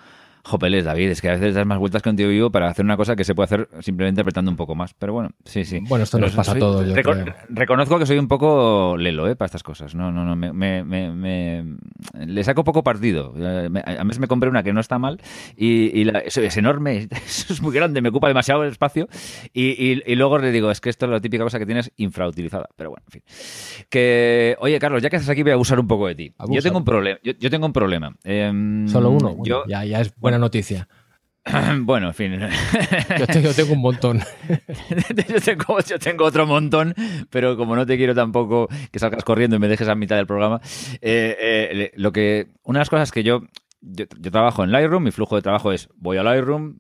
Jopeles, David, es que a veces das más vueltas que un tío vivo para hacer una cosa que se puede hacer simplemente apretando un poco más. Pero bueno, sí, sí. Bueno, esto nos pasa a todos. reconozco que soy un poco lelo ¿eh? para estas cosas. No, no, no. Me, me, me, le saco poco partido. A mí me compré una que no está mal y, y eso es enorme, eso es muy grande, me ocupa demasiado espacio. Y, y, luego le digo, es que esto es la típica cosa que tienes infrautilizada. Pero bueno, en fin. Que, oye, Carlos, ya que estás aquí, voy a abusar un poco de ti. Yo tengo un problema. Yo, tengo un problema. Em, Solo uno. yo, ya, ya es bueno noticia. Bueno, en fin. Yo tengo, un montón. yo, tengo, otro montón, pero como no te quiero tampoco que salgas corriendo y me dejes a mitad del programa, eh, eh, lo que una de las cosas que yo yo, trabajo en Lightroom, mi flujo de trabajo es voy a Lightroom,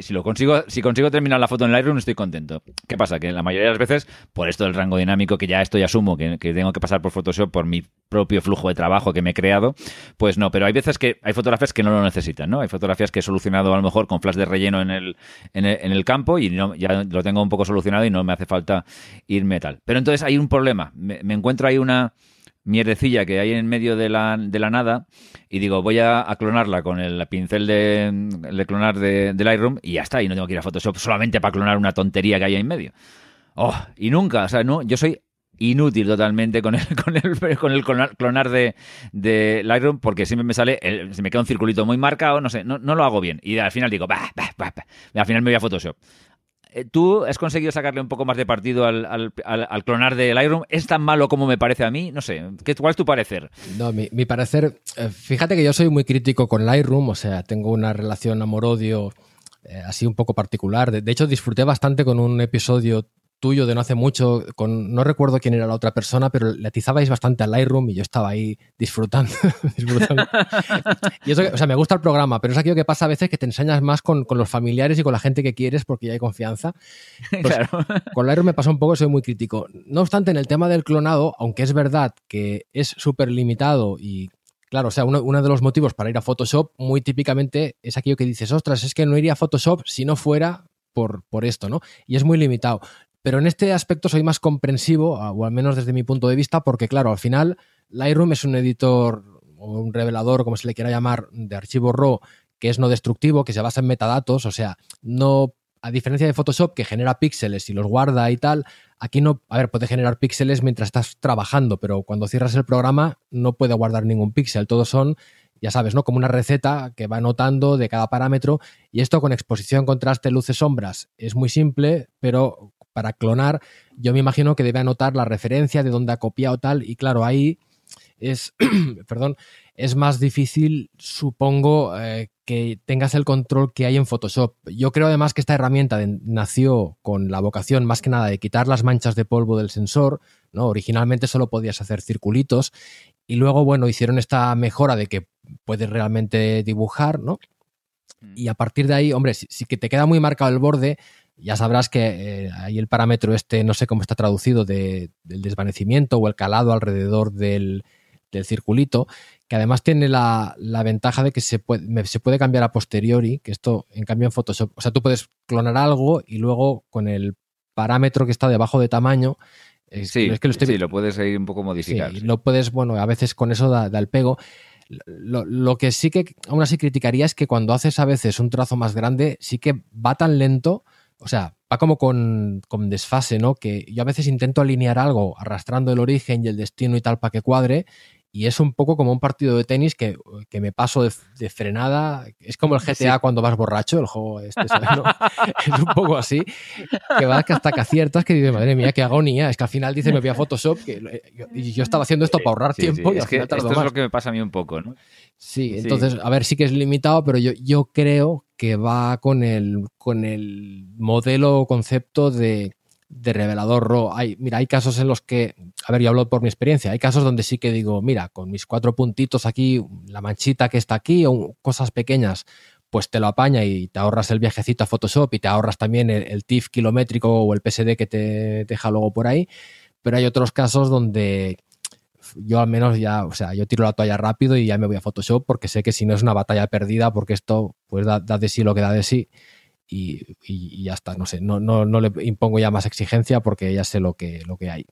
si lo consigo, si consigo terminar la foto en Lightroom estoy contento. ¿Qué pasa? Que la mayoría de las veces, por esto del rango dinámico, que ya esto ya asumo, que, tengo que pasar por Photoshop por mi propio flujo de trabajo que me he creado, pues no, pero hay veces que hay fotografías que no lo necesitan, ¿no? Hay fotografías que he solucionado a lo mejor con flash de relleno en el, en el, campo y no, ya lo tengo un poco solucionado y no me hace falta irme tal. Pero entonces hay un problema, me encuentro ahí una mierdecilla que hay en medio de la, de la nada y digo, voy a, clonarla con el pincel de, clonar de, Lightroom y ya está, y no tengo que ir a Photoshop solamente para clonar una tontería que hay ahí en medio. Oh, y nunca, o sea, no, yo soy inútil totalmente con el, con el, con el clonar, de, Lightroom porque siempre me sale, se me queda un circulito muy marcado, no sé, no, no lo hago bien. Y al final digo, bah, bah, bah, al final me voy a Photoshop. Eh, ¿Tú has conseguido sacarle un poco más de partido al, clonar de Lightroom? ¿Es tan malo como me parece a mí? No sé. ¿Cuál es tu parecer? No, mi, parecer. Eh, fíjate que yo soy muy crítico con Lightroom, o sea, tengo una relación amor-odio eh, así un poco particular. de, hecho, disfruté bastante con un episodio tuyo de no hace mucho, con, no recuerdo quién era la otra persona, pero le atizabais bastante al Lightroom y yo estaba ahí disfrutando. y eso, o sea, me gusta el programa, pero es aquello que pasa a veces que te enseñas más con, los familiares y con la gente que quieres porque ya hay confianza. Pues con Lightroom me pasa un poco, soy muy crítico. No obstante, en el tema del clonado, aunque es verdad que es súper limitado y Claro, o sea, uno, uno, de los motivos para ir a Photoshop muy típicamente es aquello que dices, ostras, es que no iría a Photoshop si no fuera por, por, esto, ¿no? Y es muy limitado. Pero en este aspecto soy más comprensivo, o al menos desde mi punto de vista, porque claro, al final Lightroom es un editor o un revelador, como se le quiera llamar, de archivo RAW, que es no destructivo, que se basa en metadatos, o sea, no a diferencia de Photoshop que genera píxeles y los guarda y tal, aquí no, a ver, puede generar píxeles mientras estás trabajando, pero cuando cierras el programa no puede guardar ningún píxel, todos son ya sabes, ¿no? Como una receta que va anotando de cada parámetro. Y esto con exposición, contraste, luces, sombras es muy simple, pero para clonar, yo me imagino que debe anotar la referencia de dónde ha copiado tal, y claro, ahí es, perdón, es más difícil, supongo, eh, que tengas el control que hay en Photoshop. Yo creo además que esta herramienta nació con la vocación más que nada de quitar las manchas de polvo del sensor, ¿no? Originalmente solo podías hacer circulitos y luego, bueno, hicieron esta mejora de que puedes realmente dibujar, ¿no? Mm. Y a partir de ahí, hombre, si, que te queda muy marcado el borde, ya sabrás que hay el parámetro este, no sé cómo está traducido, de, del desvanecimiento o el calado alrededor del, del circulito, que además tiene la, ventaja de que se puede, se puede cambiar a posteriori, que esto en cambio en Photoshop, o sea, tú puedes clonar algo y luego con el parámetro que está debajo de tamaño, sí, es que lo, estoy... lo puedes ir un poco modificar. Sí, lo puedes, bueno, a veces con eso da, el pego. Lo, lo, que sí que aún así criticaría es que cuando haces a veces un trazo más grande, sí que va tan lento, o sea, va como con, con, desfase, ¿no? Que yo a veces intento alinear algo arrastrando el origen y el destino y tal para que cuadre, y es un poco como un partido de tenis que, me paso de, frenada. Es como el GTA cuando vas borracho, el juego este, es un poco así, que vas hasta que aciertas que dices, madre mía, qué agonía. Es que al final dice, me voy a Photoshop que, y yo estaba haciendo esto para ahorrar tiempo. y es que esto es lo que me pasa a mí un poco, ¿no? Sí, entonces, a ver, sí que es limitado, pero yo, yo creo que va con el, con el modelo o concepto de de revelador RAW. Hay, mira, hay casos en los que, a ver, yo hablo por mi experiencia, hay casos donde sí que digo, mira, con mis cuatro puntitos aquí, la manchita que está aquí, o cosas pequeñas, pues te lo apaña y te ahorras el viajecito a Photoshop y te ahorras también el, TIFF kilométrico o el PSD que te deja luego por ahí. Pero hay otros casos donde yo al menos ya, o sea, yo tiro la toalla rápido y ya me voy a Photoshop porque sé que si no es una batalla perdida, porque esto pues da, de sí lo que da de sí y, ya está, no sé, no, no, no le impongo ya más exigencia porque ya sé lo que, lo que hay.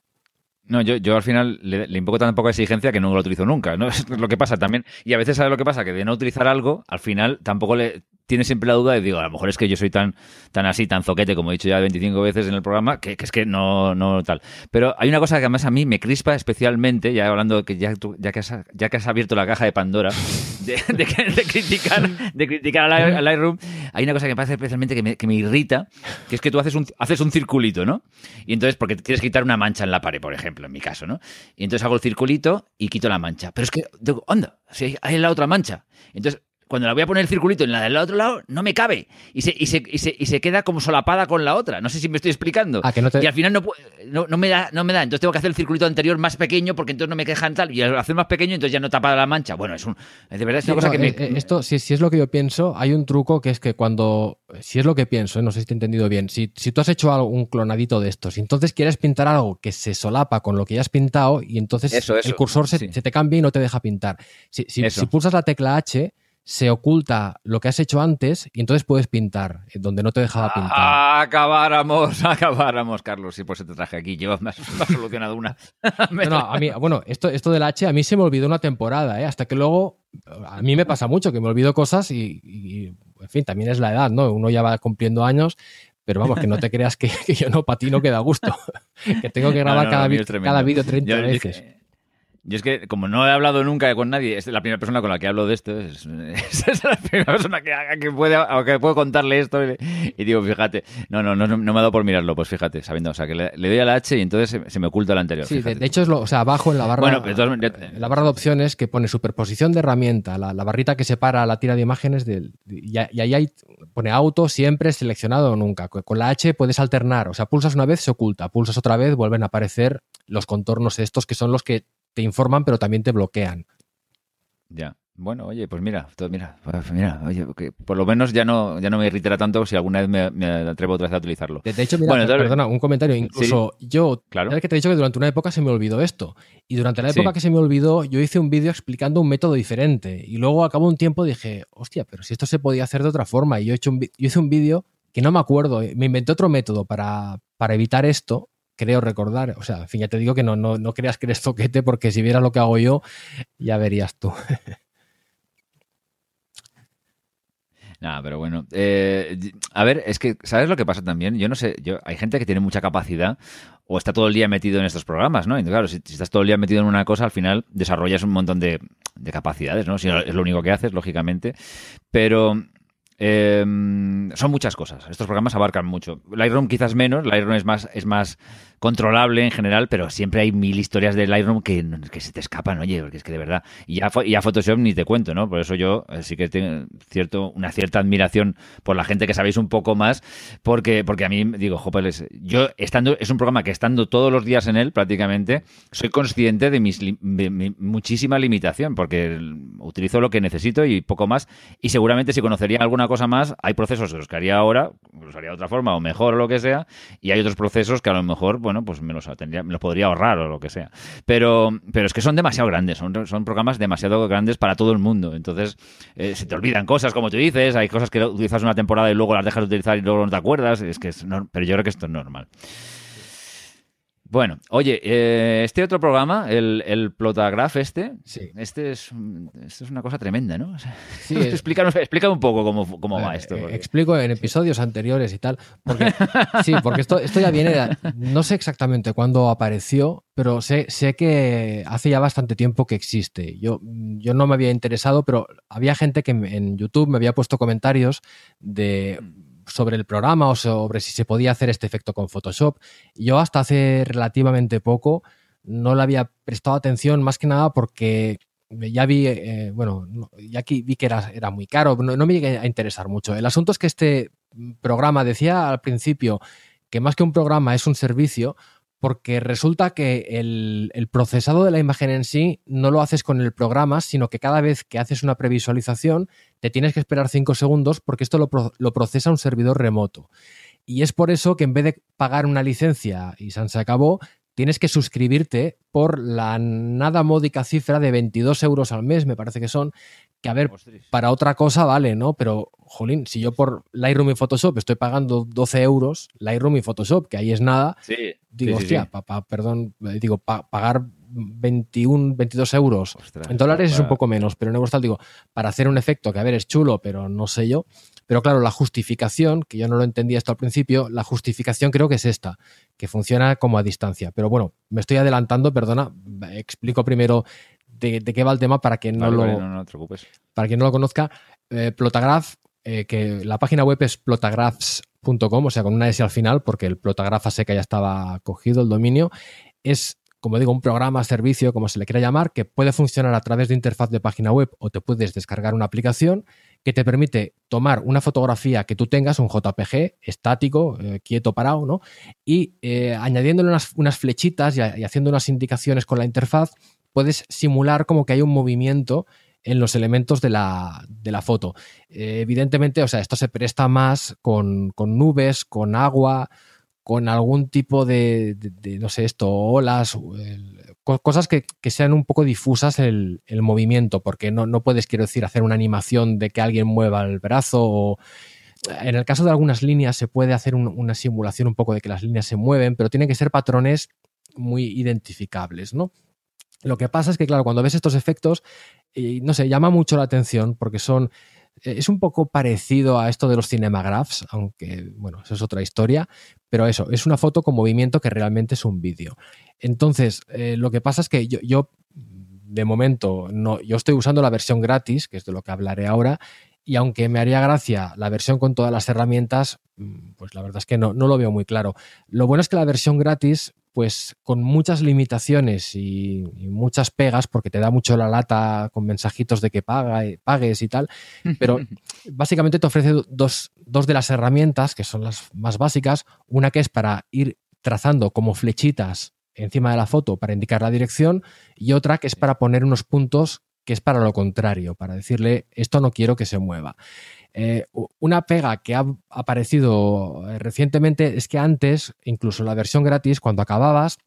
No, yo, yo al final le, le, impongo tan poca exigencia que no lo utilizo nunca, ¿no? Es lo que pasa también. Y a veces, ¿sabes lo que pasa? Que de no utilizar algo, al final tampoco le tiene siempre la duda de, digo, a lo mejor es que yo soy tan, tan así, tan zoquete, como he dicho ya 25 veces en el programa, que, es que no, no tal. Pero hay una cosa que además a mí me crispa especialmente, ya hablando que ya, que, has, ya que has abierto la caja de Pandora, de, criticar, de criticar a Lightroom, hay una cosa que me parece especialmente que me, que me irrita, que es que tú haces un, haces un circulito, ¿no? Y entonces, porque quieres quitar una mancha en la pared, por ejemplo, en mi caso, ¿no? Y entonces hago el circulito y quito la mancha. Pero es que, onda, si hay la otra mancha. Entonces, cuando la voy a poner el circulito en la del otro lado, no me cabe. Y se, y se, y se, y se queda como solapada con la otra. No sé si me estoy explicando. Ah, y al final no, no, no, me da, no me da. Entonces tengo que hacer el circulito anterior más pequeño porque entonces no me quejan tal. Y al hacer más pequeño, entonces ya no tapa la mancha. Bueno, es un. De verdad es una cosa que me. Eh, eh, esto, si, si, es lo que yo pienso, hay un truco que es que cuando. Si es lo que pienso, eh, no sé si te he entendido bien. Si, si tú has hecho algo, un clonadito de estos y entonces quieres pintar algo que se solapa con lo que ya has pintado y entonces el cursor se, se, te cambia y no te deja pintar. Si, si, si pulsas la tecla H se oculta lo que has hecho antes y entonces puedes pintar, eh, donde no te dejaba pintar. Ah, acabáramos, acabáramos, Carlos. Sí, pues te traje aquí. Llevas más, solucionado una. no, a mí, bueno, esto, esto del H a mí se me olvidó una temporada, ¿eh? hasta que luego. A mí me pasa mucho que me olvido cosas y, en fin, también es la edad, ¿no? Uno ya va cumpliendo años, pero vamos, que no te creas que, yo no patino que da gusto. que tengo que grabar cada, cada vídeo 30 veces. Yo es que, como no he hablado nunca con nadie, es la primera persona con la que hablo de esto, es, la primera persona que, que, puede, que puedo contarle esto. Y, digo, fíjate, no, no, no, no me ha dado por mirarlo, pues fíjate, sabiendo, o sea, que le, doy a la H y entonces se, me oculta la anterior. Sí, de, hecho, es lo, o sea, abajo en la barra, en la barra de opciones que pone superposición de herramienta, la, barrita que separa la tira de imágenes, del, y, ahí hay, pone auto, siempre seleccionado o nunca. Con la H puedes alternar, o sea, pulsas una vez, se oculta, pulsas otra vez, vuelven a aparecer los contornos estos que son los que te informan, pero también te bloquean. Ya. Bueno, oye, pues mira, mira, pues mira, oye, por lo menos ya no, ya no me irritará tanto si alguna vez me, atrevo otra vez a utilizarlo. De hecho, mira, perdona, un comentario. Incluso yo, claro. que te he dicho que durante una época se me olvidó esto. Y durante la época que se me olvidó, yo hice un vídeo explicando un método diferente. Y luego, a cabo un tiempo, dije, hostia, pero si esto se podía hacer de otra forma. Y yo, he hecho un, yo hice un vídeo que no me acuerdo, me inventé otro método para, para evitar esto creo recordar. O sea, en fin, ya te digo que no, no, no creas que eres toquete, porque si vieras lo que hago yo, ya verías tú. Nada, pero bueno. Eh, a ver, es que, ¿sabes lo que pasa también? Yo no sé, yo, hay gente que tiene mucha capacidad o está todo el día metido en estos programas, ¿no? Y claro, si, estás todo el día metido en una cosa, al final desarrollas un montón de capacidades, ¿no? Si es lo único que haces, lógicamente. Pero Em, son muchas cosas. Estos programas abarcan mucho. Lightroom quizás menos. Lightroom es más, es más controlable en general, pero siempre hay mil historias de Lightroom que, se te escapan, oye, porque es que de verdad. Y ya, ya Photoshop ni te cuento, ¿no? Por eso yo eh, sí que tengo cierto, una cierta admiración por la gente que sabéis un poco más, porque, porque a mí, digo, Jopeles, yo estando, es un programa que estando todos los días en él prácticamente, soy consciente de, mis, muchísima limitación, porque utilizo lo que necesito y poco más, y seguramente si conocería alguna cosa más, hay procesos que los que haría ahora, los haría de otra forma, o mejor, o lo que sea, y hay otros procesos que a lo mejor, bueno, pues me los, me los podría ahorrar o lo que sea. Pero, pero es que son demasiado grandes, son, son programas demasiado grandes para todo el mundo. Entonces, eh, se te olvidan cosas, como tú dices, hay cosas que utilizas una temporada y luego las dejas de utilizar y luego no te acuerdas. Es que es pero yo creo que esto es normal. Bueno, oye, eh, este otro programa, el, el Plotagraph este, sí. este, es, esto es una cosa tremenda, ¿no? sí, explícame, un poco cómo, cómo va esto. Porque... Explico en episodios anteriores y tal. Porque, sí, porque esto, esto ya viene, de, no sé exactamente cuándo apareció, pero sé, sé que hace ya bastante tiempo que existe. Yo, yo no me había interesado, pero había gente que en YouTube me había puesto comentarios de sobre el programa o sobre si se podía hacer este efecto con Photoshop. Yo hasta hace relativamente poco no le había prestado atención más que nada porque ya vi, eh, bueno, ya aquí vi que era, era muy caro, no, no, me llegué a interesar mucho. El asunto es que este programa decía al principio que más que un programa es un servicio, porque resulta que el, procesado de la imagen en sí no lo haces con el programa, sino que cada vez que haces una previsualización te tienes que esperar cinco segundos porque esto lo, lo procesa un servidor remoto. Y es por eso que en vez de pagar una licencia y se acabó, tienes que suscribirte por la nada módica cifra de 22 euros al mes, me parece que son, que a ver, para otra cosa vale, ¿no? Pero, jolín, si yo por Lightroom y Photoshop estoy pagando 12 euros, Lightroom y Photoshop, que ahí es nada, digo, hostia, perdón, eh, digo, pagar 21, 22 euros en dólares es un poco menos, pero en euros tal, digo, para hacer un efecto que, a ver, es chulo, pero no sé yo, pero claro, la justificación, que yo no lo entendía esto al principio, la justificación creo que es esta, que funciona como a distancia. Pero bueno, me estoy adelantando, perdona, explico primero de, qué va el tema para quien no, lo, Para quien no lo conozca. Eh, Plotagraph, eh, que la página web es plotagraphs.com, o sea, con una S al final, porque el plotagraph seca ya estaba cogido el dominio, es como digo, un programa, servicio, como se le quiera llamar, que puede funcionar a través de interfaz de página web o te puedes descargar una aplicación que te permite tomar una fotografía que tú tengas, un JPG estático, eh, quieto, parado, ¿no? Y eh, añadiéndole unas, flechitas y, haciendo unas indicaciones con la interfaz, puedes simular como que hay un movimiento en los elementos de la, foto. Eh, evidentemente, o sea, esto se presta más con, con nubes, con agua, con algún tipo de, no sé, esto, olas, cosas que, sean un poco difusas el, el movimiento, porque no, no, puedes, quiero decir, hacer una animación de que alguien mueva el brazo. En el caso de algunas líneas se puede hacer una simulación un poco de que las líneas se mueven, pero tienen que ser patrones muy identificables, ¿no? Lo que pasa es que, claro, cuando ves estos efectos, no sé, llama mucho la atención porque son eh, es un poco parecido a esto de los cinemagraphs, aunque, bueno, eso es otra historia, pero eso, es una foto con movimiento que realmente es un vídeo. Entonces, eh, lo que pasa es que yo, de momento, no, yo estoy usando la versión gratis, que es de lo que hablaré ahora, y aunque me haría gracia la versión con todas las herramientas, mm, pues la verdad es que no, no lo veo muy claro. Lo bueno es que la versión gratis pues con muchas limitaciones y, muchas pegas, porque te da mucho la lata con mensajitos de que paga, pagues y tal, pero básicamente te ofrece dos, dos, de las herramientas, que son las más básicas, una que es para ir trazando como flechitas encima de la foto para indicar la dirección y otra que es para poner unos puntos que es para lo contrario, para decirle esto no quiero que se mueva. Eh, una pega que ha aparecido eh, recientemente es que antes, incluso la versión gratis, cuando acababas,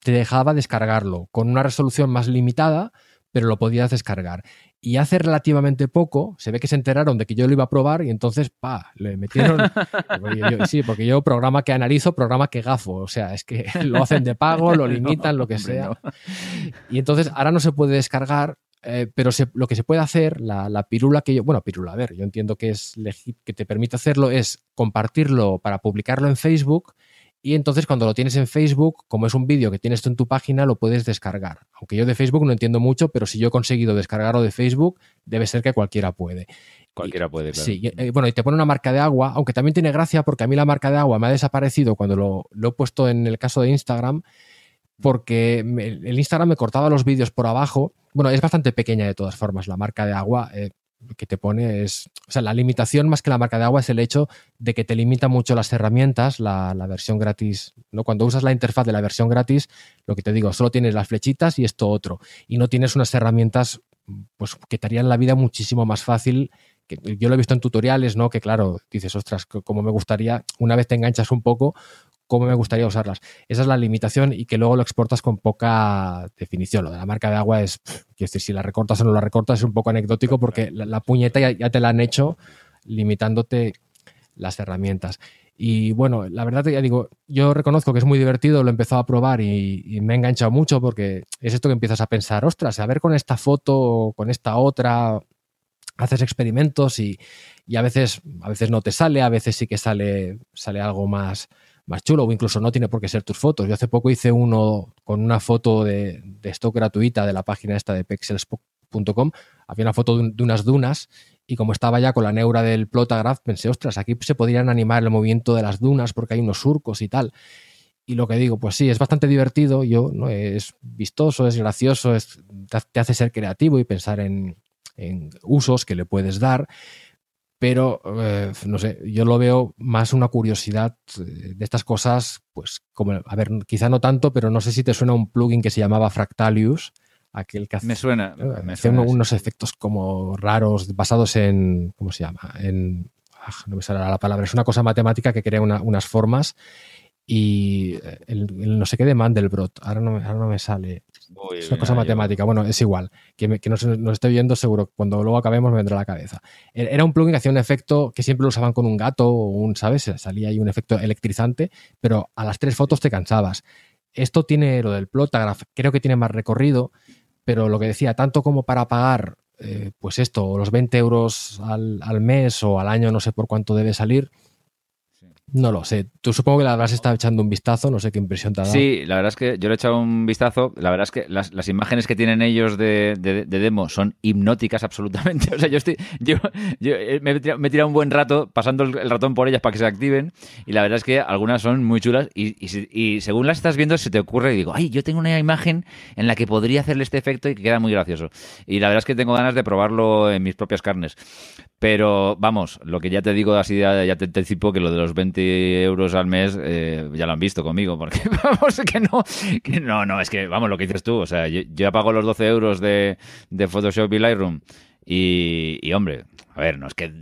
te dejaba descargarlo con una resolución más limitada, pero lo podías descargar. Y hace relativamente poco se ve que se enteraron de que yo lo iba a probar y entonces, pa, le metieron. sí, porque yo programa que analizo, programa que gafo. O sea, es que lo hacen de pago, lo limitan, lo que sea. Y entonces ahora no se puede descargar eh, pero lo que se puede hacer, la, pirula que yo, bueno, pirula, a ver, yo entiendo que es que te permite hacerlo, es compartirlo para publicarlo en Facebook Y entonces cuando lo tienes en Facebook, como es un vídeo que tienes tú en tu página, lo puedes descargar. Aunque yo de Facebook no entiendo mucho, pero si yo he conseguido descargarlo de Facebook, debe ser que cualquiera puede. Cualquiera puede, claro. Sí, eh, bueno, y te pone una marca de agua, aunque también tiene gracia porque a mí la marca de agua me ha desaparecido cuando lo, lo he puesto en el caso de Instagram, porque el Instagram me cortaba los vídeos por abajo. Bueno, es bastante pequeña de todas formas la marca de agua. eh, que te pone es. O sea, la limitación más que la marca de agua es el hecho de que te limita mucho las herramientas, la, la versión gratis. ¿no? Cuando usas la interfaz de la versión gratis, lo que te digo, solo tienes las flechitas y esto otro. Y no tienes unas herramientas pues, que te harían la vida muchísimo más fácil. Yo lo he visto en tutoriales, ¿no? Que claro, dices, ostras, como me gustaría, una vez te enganchas un poco, cómo me gustaría usarlas. Esa es la limitación y que luego lo exportas con poca definición. Lo de la marca de agua es, pff, quiero decir, si la recortas o no la recortas es un poco anecdótico porque la, la puñeta ya, ya te la han hecho limitándote las herramientas. Y bueno, la verdad ya digo, yo reconozco que es muy divertido, lo he empezado a probar y, y me ha enganchado mucho porque es esto que empiezas a pensar, ostras, a ver con esta foto o con esta otra, haces experimentos y, y a veces a veces no te sale, a veces sí que sale, sale algo más, más chulo o incluso no tiene por qué ser tus fotos. Yo hace poco hice uno con una foto de, de stock gratuita de la página esta de pexels.com. Había una foto de, de unas dunas y como estaba ya con la neura del Plotagraph, pensé, ostras, aquí se podrían animar el movimiento de las dunas porque hay unos surcos y tal. Y lo que digo, pues sí, es bastante divertido, yo, ¿no? Es vistoso, es gracioso, es, te hace ser creativo y pensar en, en usos que le puedes dar, pero eh, no sé, yo lo veo más una curiosidad eh, de estas cosas, pues como, a ver, quizá no tanto, pero no sé si te suena un plugin que se llamaba Fractalius, aquel que hace, Me suena. me hace suena, uno- sí. unos efectos como raros basados en, ¿cómo se llama? En, ah, no me sale la palabra, es una cosa matemática que crea una- unas formas y eh, el, el no sé qué de Mandelbrot, ahora no, ahora no me sale. Es una cosa yo- matemática. Bueno, es igual. Que, que nos, nos esté viendo, seguro cuando luego acabemos me vendrá a la cabeza. E- Era un plugin que hacía un efecto que siempre lo usaban con un gato o un, ¿sabes? Salía ahí un efecto electrizante, pero a las tres fotos te cansabas. Esto tiene lo del Plotagraph, creo que tiene más recorrido, pero lo que decía, tanto como para pagar, eh, pues esto, los 20 euros al, al mes o al año, no sé por cuánto debe salir. No lo sé. Tú supongo que le habrás estado echando un vistazo, no sé qué impresión te ha dado. Sí, la verdad es que yo le he echado un vistazo. La verdad es que las, imágenes que tienen ellos de, de- de demo son hipnóticas absolutamente. O sea, yo estoy, yo, yo eh, me, he tirado, un buen rato pasando el, ratón por ellas para que se activen. Y la verdad es que algunas son muy chulas. Y, y según las estás viendo, se te ocurre y digo, ay, yo tengo una imagen en la que podría hacerle este efecto y que queda muy gracioso. Y la verdad es que tengo ganas de probarlo en mis propias carnes. Pero vamos, lo que ya te digo así, ya, ya te anticipo que lo de los 20 euros al mes eh, ya lo han visto conmigo, porque vamos, que no, no, no, es que vamos, lo que dices tú, o sea, yo, yo pago los 12 euros de, de Photoshop y Lightroom y, hombre, a ver, no es que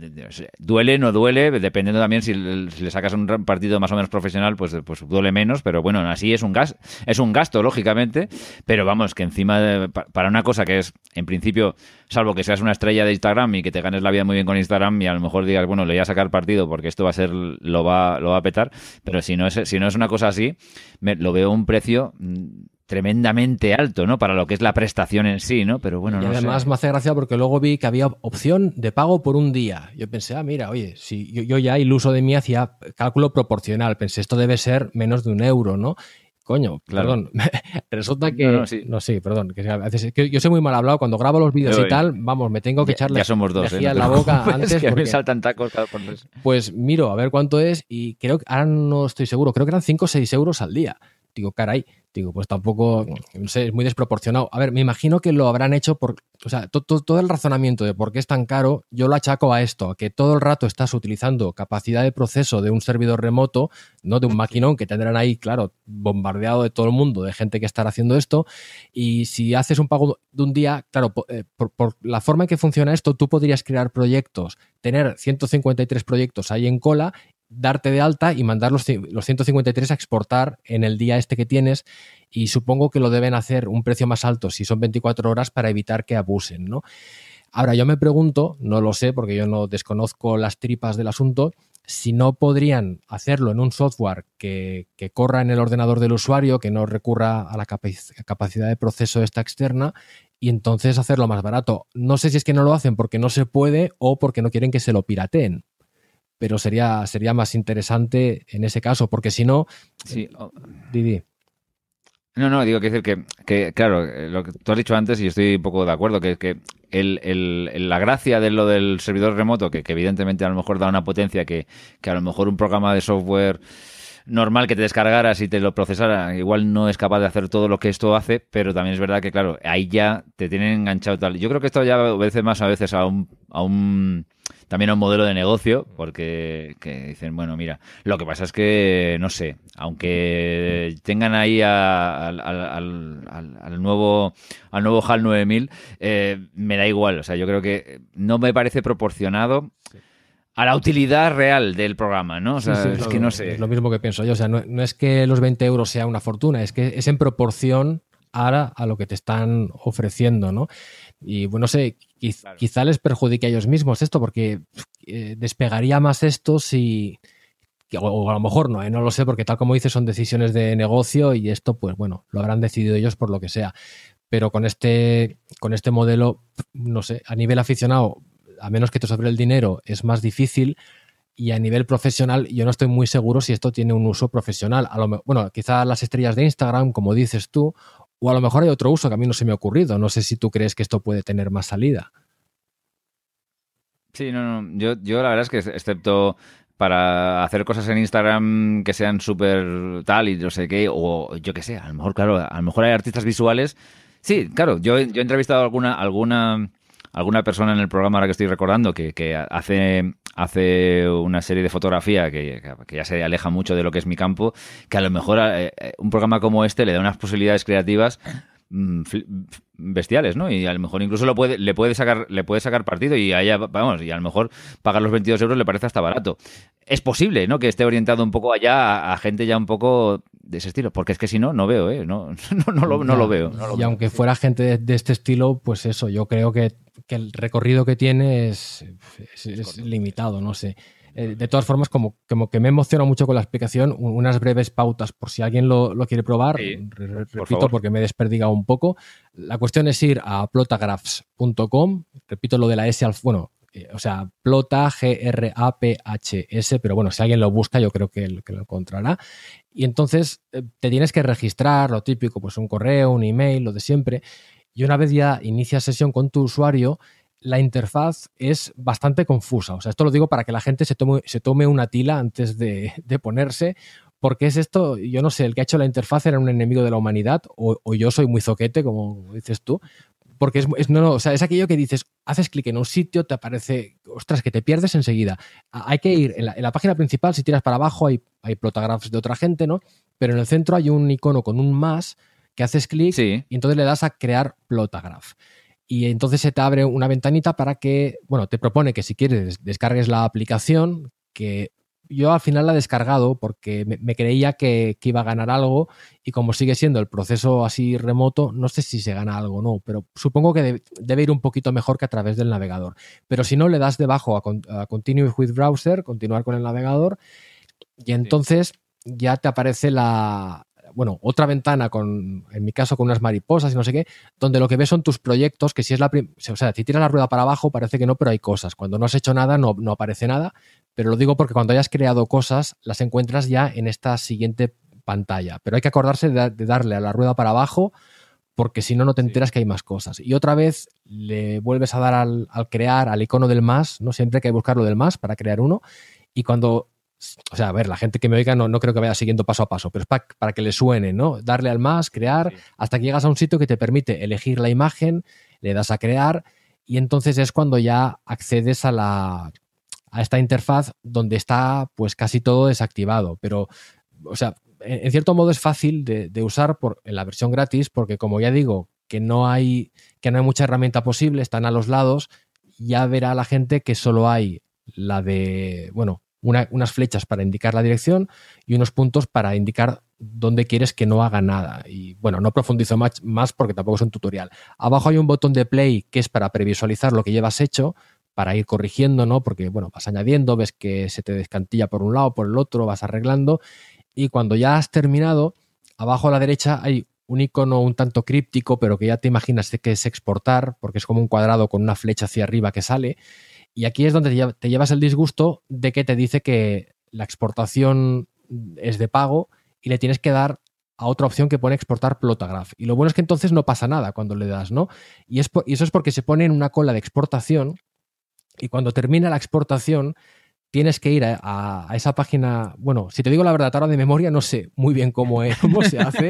duele, no duele, dependiendo también si, le sacas un partido más o menos profesional, pues, pues duele menos, pero bueno, así es un gas, es un gasto, lógicamente, pero vamos, que encima de, para una cosa que es, en principio, salvo que seas una estrella de Instagram y que te ganes la vida muy bien con Instagram y a lo mejor digas, bueno, le voy a sacar partido porque esto va a ser, lo va, lo va a petar, pero si no es, si no es una cosa así, lo veo un precio mm, tremendamente alto, ¿no? Para lo que es la prestación en sí, ¿no? Pero bueno, y no además sé. me hace gracia porque luego vi que había opción de pago por un día. Yo pensé, ah, mira, oye, si yo, yo ya el uso de mí hacía cálculo proporcional, pensé, esto debe ser menos de un euro, ¿no? Coño, Claro. perdón. Resulta que. No, No, no, sí. perdón. Que a veces, que yo soy muy mal hablado. Cuando grabo los vídeos y tal, vamos, me tengo que echarle ya somos dos, ¿eh? No la boca antes. que me porque- saltan tacos cada pues miro a ver cuánto es y creo que ahora no estoy seguro, creo que eran 5 o 6 euros al día. Digo, caray, digo, pues tampoco, no sé, es muy desproporcionado. A ver, me imagino que lo habrán hecho por, o sea, to- to- todo el razonamiento de por qué es tan caro, yo lo achaco a esto, a que todo el rato estás utilizando capacidad de proceso de un servidor remoto, no de un maquinón que tendrán ahí, claro, bombardeado de todo el mundo, de gente que estará haciendo esto, y si haces un pago de un día, claro, eh, por, por la forma en que funciona esto, tú podrías crear proyectos, tener 153 proyectos ahí en cola darte de alta y mandar los, los 153 a exportar en el día este que tienes y supongo que lo deben hacer un precio más alto si son 24 horas para evitar que abusen, ¿no? Ahora yo me pregunto, no lo sé porque yo no desconozco las tripas del asunto, si no podrían hacerlo en un software que, que corra en el ordenador del usuario, que no recurra a la capac- capacidad de proceso esta externa y entonces hacerlo más barato. No sé si es que no lo hacen porque no se puede o porque no quieren que se lo pirateen pero sería, sería más interesante en ese caso, porque si no, Sí, eh, Didi. No, no, digo que decir que, que, claro, eh, lo que tú has dicho antes y estoy un poco de acuerdo, que, que el, el- el- la gracia de lo del servidor remoto, que, que evidentemente a lo mejor da una potencia que, que a lo mejor un programa de software normal que te descargaras y te lo procesara, igual no es capaz de hacer todo lo que esto hace, pero también es verdad que, claro, ahí ya te tienen enganchado tal. Yo creo que esto ya obedece más a veces a un, a un también a un modelo de negocio, porque que dicen, bueno, mira, lo que pasa es que, no sé, aunque tengan ahí a- al, al- al- nuevo al nuevo HAL 9000, eh, me da igual, o sea, yo creo que no me parece proporcionado a la utilidad real del programa, ¿no? O sea, Sí, sí, es lo- que no sé. Es lo mismo que pienso yo. O sea, no, no es que los 20 euros sea una fortuna, es que es en proporción ahora a lo que te están ofreciendo, ¿no? Y bueno, no sé, quiz- Claro. quizá les perjudique a ellos mismos esto, porque eh, despegaría más esto si. o a lo mejor no, ¿eh? no lo sé, porque tal como dices, son decisiones de negocio y esto, pues bueno, lo habrán decidido ellos por lo que sea. Pero con este, con este modelo, no sé, a nivel aficionado, a menos que te sobre el dinero, es más difícil. Y a nivel profesional, yo no estoy muy seguro si esto tiene un uso profesional. A lo, bueno, quizás las estrellas de Instagram, como dices tú, o a lo mejor hay otro uso que a mí no se me ha ocurrido. No sé si tú crees que esto puede tener más salida. Sí, no, no. Yo, yo la verdad es que excepto para hacer cosas en Instagram que sean súper tal y no sé qué, o yo qué sé, a lo mejor, claro, a lo mejor hay artistas visuales. Sí, claro, yo, yo he entrevistado a alguna, alguna, alguna persona en el programa ahora que estoy recordando que, que hace, hace una serie de fotografía que, que ya se aleja mucho de lo que es mi campo, que a lo mejor eh, eh, un programa como este le da unas posibilidades creativas mm, bestiales, ¿no? Y a lo mejor incluso lo puede, le puede sacar, le puede sacar partido y allá, vamos, y a lo mejor pagar los 22 euros le parece hasta barato. Es posible, ¿no? Que esté orientado un poco allá a, a gente ya un poco de ese estilo, porque es que si no, no veo, ¿eh? No, no, no, lo, no Ya, lo veo. no lo y veo. aunque fuera gente de, de este estilo, pues eso, yo creo que, que el recorrido que tiene es, es- es limitado, no sé. Eh, de todas formas, como, como que me emociona mucho con la explicación, un- unas breves pautas por si alguien lo, lo quiere probar. Sí, Re- re- repito, favor. porque me he desperdigado un poco. La cuestión es ir a plotagraphs.com, repito lo de la S al bueno, eh, o sea, plota G-R-A-P-H-S, pero bueno, si alguien lo busca, yo creo que, que lo encontrará. Y entonces eh, te tienes que registrar, lo típico, pues un correo, un email, lo de siempre. Y una vez ya inicias sesión con tu usuario, la interfaz es bastante confusa. O sea, esto lo digo para que la gente se tome, una tila antes de, ponerse, porque es esto, yo no sé, el que ha hecho la interfaz era un enemigo de la humanidad, o, yo soy muy zoquete, como dices tú, porque es, no, no, o sea, es aquello que dices, haces clic en un sitio, te aparece, ostras, que te pierdes enseguida. Hay que ir en la, página principal, si tiras para abajo, hay, hay de otra gente, ¿no? Pero en el centro hay un icono con un más que haces clic Sí, y entonces le das a crear plotagraph. Y entonces se te abre una ventanita para que, bueno, te propone que si quieres descargues la aplicación, que yo al final la he descargado porque me, me creía que, que iba a ganar algo y como sigue siendo el proceso así remoto, no sé si se gana algo o no, pero supongo que debe, debe ir un poquito mejor que a través del navegador. Pero si no, le das debajo a, con- a Continue with Browser, continuar con el navegador, y entonces ya te aparece la, bueno, otra ventana con, en mi caso, con unas mariposas y no sé qué, donde lo que ves son tus proyectos, que si es la, prim- o sea, si tiras la rueda para abajo parece que no, pero hay cosas. Cuando no has hecho nada no, no aparece nada, pero lo digo porque cuando hayas creado cosas las encuentras ya en esta siguiente pantalla. Pero hay que acordarse de, de darle a la rueda para abajo porque si no, no te Sí. enteras que hay más cosas. Y otra vez le vuelves a dar al, al crear, al icono del más, ¿no? Siempre hay que buscar lo del más para crear uno. Y cuando o sea, a ver, la gente que me oiga no, no creo que vaya siguiendo paso a paso, pero es pa- para que le suene, ¿no? Darle al más, crear, Sí. hasta que llegas a un sitio que te permite elegir la imagen, le das a crear y entonces es cuando ya accedes a la a esta interfaz donde está pues casi todo desactivado, pero o sea, en, en cierto modo es fácil de, de usar por, en la versión gratis porque como ya digo que no hay que no hay mucha herramienta posible, están a los lados, ya verá la gente que solo hay la de, bueno, una- unas flechas para indicar la dirección y unos puntos para indicar dónde quieres que no haga nada. Y bueno, no profundizo más, más porque tampoco es un tutorial. Abajo hay un botón de play que es para previsualizar lo que llevas hecho, para ir corrigiendo, ¿no? Porque, bueno, vas añadiendo, ves que se te descantilla por un lado, por el otro, vas arreglando. Y cuando ya has terminado, abajo a la derecha hay un icono un tanto críptico, pero que ya te imaginas que es exportar, porque es como un cuadrado con una flecha hacia arriba que sale. Y aquí es donde te llevas el disgusto de que te dice que la exportación es de pago y le tienes que dar a otra opción que pone exportar plotagraph. Y lo bueno es que entonces no pasa nada cuando le das, ¿no? Y, es y eso es porque se pone en una cola de exportación y cuando termina la exportación tienes que ir a, esa página. Bueno, si te digo la verdad, ahora de memoria no sé muy bien cómo, es, cómo se hace.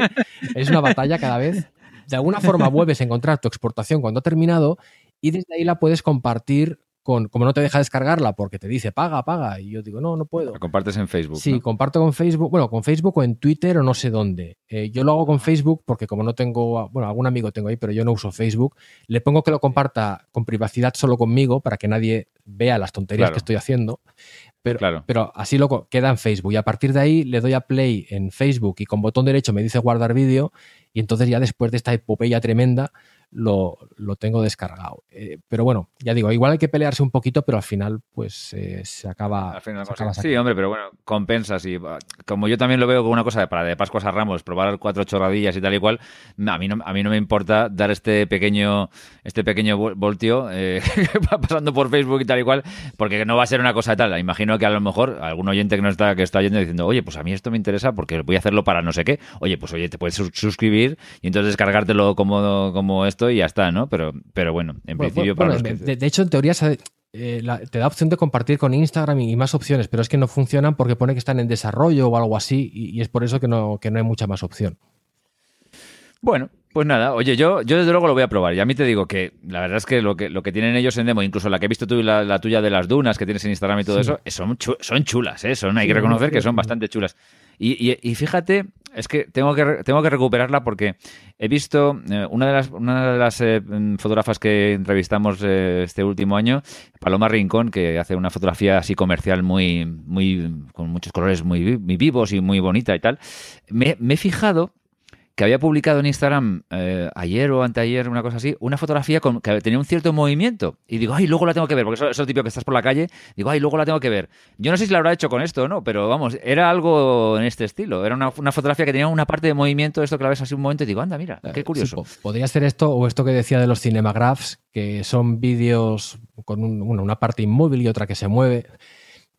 es una batalla cada vez. De alguna forma vuelves a encontrar tu exportación cuando ha terminado y desde ahí la puedes compartir con, como no te deja descargarla porque te dice paga, paga, y yo digo, no, no puedo. La compartes en Facebook. Sí, comparto con Facebook, bueno, con Facebook o en Twitter o no sé dónde. Eh, yo lo hago con Facebook porque como no tengo, bueno, algún amigo tengo ahí, pero yo no uso Facebook, le pongo que lo comparta con privacidad solo conmigo para que nadie vea las tonterías que estoy haciendo. Pero, claro. pero así lo queda en Facebook. Y a partir de ahí le doy a play en Facebook y con botón derecho me dice guardar vídeo. Y entonces ya después de esta epopeya tremenda, lo, tengo descargado. Eh, pero bueno, ya digo, igual hay que pelearse un poquito, pero al final pues eh, se acaba. sí, hombre, pero bueno, compensas y como yo también lo veo como una cosa de, para de Pascuas a Ramos, probar cuatro chorradillas y tal y cual, a mí no, a mí no me importa dar este pequeño este pequeño voltio eh, pasando por Facebook y tal y cual, porque no va a ser una cosa tal. Imagino que a lo mejor algún oyente que no está que está yendo diciendo, oye, pues a mí esto me interesa porque voy a hacerlo para no sé qué. Oye, pues oye, te puedes suscribir y entonces descargártelo como, como esto y ya está, ¿no? Pero, pero bueno, en principio para de, hecho, en teoría eh, te da opción de compartir con Instagram y, más opciones, pero es que no funcionan porque pone que están en desarrollo o algo así y, es por eso que no, que no hay mucha más opción. Bueno, pues nada, oye, yo, yo desde luego lo voy a probar. Y a mí te digo que la verdad es que lo que, lo que tienen ellos en demo, incluso la que he visto tú y la, tuya de las dunas que tienes en Instagram y todo eso, son, son chulas, ¿eh? Son, hay que reconocer que son bastante chulas. Y, fíjate, es que tengo que, tengo que recuperarla porque he visto eh, una de las, una de las eh, fotógrafas que entrevistamos eh, este último año, Paloma Rincón, que hace una fotografía así comercial muy, muy con muchos colores muy, muy vivos y muy bonita y tal. Me, me he fijado que había publicado en Instagram eh, ayer o anteayer, una cosa así, una fotografía con, que tenía un cierto movimiento. Y digo, ay, luego la tengo que ver, porque eso, es el tipo que estás por la calle. Digo, ay, luego la tengo que ver. Yo no sé si la habrá hecho con esto o no, pero vamos, era algo en este estilo. Era una, fotografía que tenía una parte de movimiento, esto que la ves así un momento y digo, anda, mira, qué curioso. podría ser esto o esto que decía de los cinemagraphs, que son vídeos con una parte inmóvil y otra que se mueve.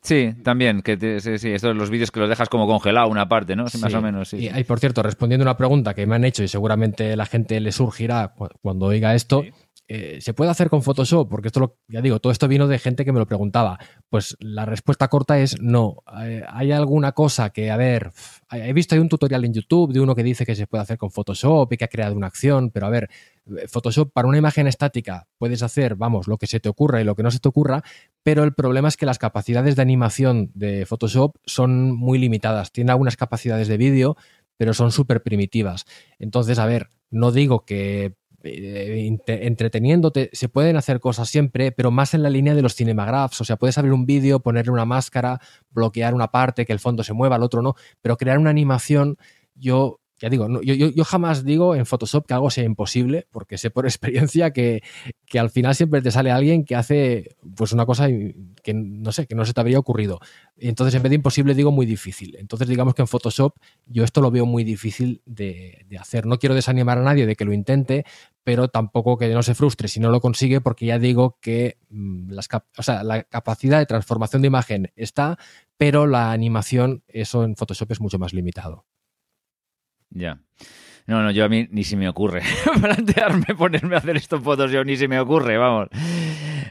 Sí, también, que sí, sí, estos los vídeos que los dejas como congelado una parte, ¿no? Más o menos, sí. Y, por cierto, respondiendo a una pregunta que me han hecho y seguramente la gente le surgirá cuando oiga esto, eh, ¿se puede hacer con Photoshop? Porque esto, lo, ya digo, todo esto vino de gente que me lo preguntaba. Pues la respuesta corta es no. Eh, hay alguna cosa que, a ver, he visto hay un tutorial en YouTube de uno que dice que se puede hacer con Photoshop y que ha creado una acción, pero a ver, Photoshop para una imagen estática puedes hacer, vamos, lo que se te ocurra y lo que no se te ocurra, pero el problema es que las capacidades de animación de Photoshop son muy limitadas. Tiene algunas capacidades de vídeo, pero son súper primitivas. Entonces, a ver, no digo que eh, entreteniéndote, se pueden hacer cosas siempre, pero más en la línea de los cinemagraphs. O sea, puedes abrir un vídeo, ponerle una máscara, bloquear una parte, que el fondo se mueva, el otro no, pero crear una animación, yo ya digo, yo, jamás digo en Photoshop que algo sea imposible, porque sé por experiencia que, al final siempre te sale alguien que hace pues una cosa que no sé, que no se te habría ocurrido. Entonces, en vez de imposible, digo muy difícil. Entonces, digamos que en Photoshop yo esto lo veo muy difícil de, hacer. No quiero desanimar a nadie de que lo intente, pero tampoco que no se frustre si no lo consigue, porque ya digo que mm, las la capacidad de transformación de imagen está, pero la animación, eso en Photoshop es mucho más limitado. Ya. No, no, yo a mí ni se me ocurre plantearme ponerme a hacer estos fotos, yo ni se me ocurre, vamos.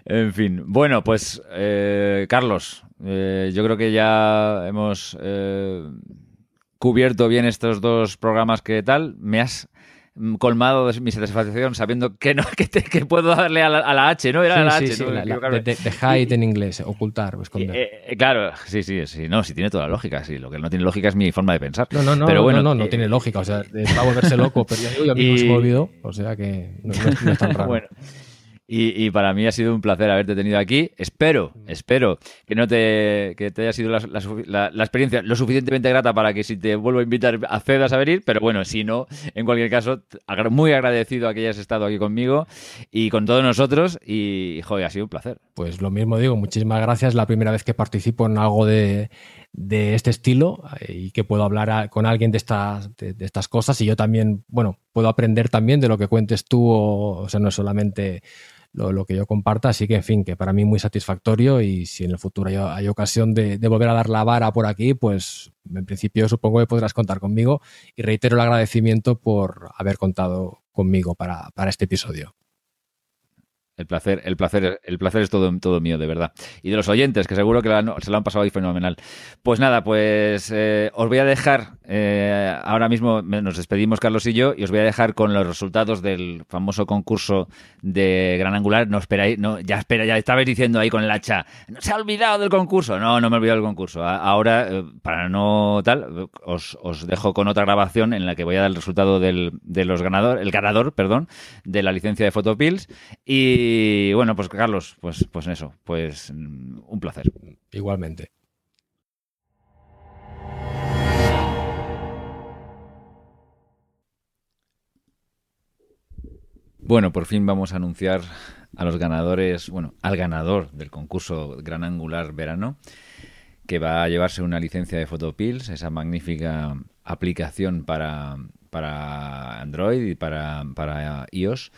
En fin, bueno, pues eh, Carlos, eh, yo creo que ya hemos eh, cubierto bien estos dos programas que tal. Me has colmado de mi satisfacción sabiendo que no que, puedo darle a la, H, ¿no? Era la H. de, hide en inglés, ocultar o esconder. Eh, eh, claro, sí, sí, sí, no, sí tiene toda la lógica, sí. Lo que no tiene lógica es mi forma de pensar. No, no, no, pero bueno, no, no, no, eh, tiene lógica, o sea, va a volverse loco, pero ya a mí se me olvidó, o sea que no, no es tan raro. bueno. Y, para mí ha sido un placer haberte tenido aquí. Espero, espero que no te, que te haya sido la, experiencia lo suficientemente grata para que si te vuelvo a invitar accedas a venir. Pero bueno, si no, en cualquier caso, muy agradecido a que hayas estado aquí conmigo y con todos nosotros. Y, joder, ha sido un placer. Pues lo mismo digo, muchísimas gracias. La primera vez que participo en algo de, este estilo eh, y que puedo hablar con alguien de estas, de, estas cosas. Y yo también, bueno, puedo aprender también de lo que cuentes tú. o sea, no es solamente lo, que yo comparta. Así que, en fin, que para mí muy satisfactorio y si en el futuro hay, ocasión de, volver a dar la vara por aquí, pues en principio supongo que podrás contar conmigo y reitero el agradecimiento por haber contado conmigo para este episodio. El placer, el placer, el placer es todo, todo mío, de verdad. Y de los oyentes, que seguro que se lo han pasado ahí fenomenal. Pues nada, pues eh, os voy a dejar, eh, ahora mismo nos despedimos Carlos y yo, y os voy a dejar con los resultados del famoso concurso de Gran Angular. No esperáis, no, ya espera, ya estabais diciendo ahí con el hacha, no se ha olvidado del concurso. No, no me he olvidado del concurso. Ahora, eh, para no tal, os, os, dejo con otra grabación en la que voy a dar el resultado del, de los ganador, el ganador, perdón, de la licencia de Photopills. Y y bueno, pues Carlos, pues, pues eso, pues un placer. Igualmente. Bueno, por fin vamos a anunciar a los ganadores, bueno, al ganador del concurso Gran Angular Verano, que va a llevarse una licencia de Photopills, esa magnífica aplicación para, para Android y para, para iOS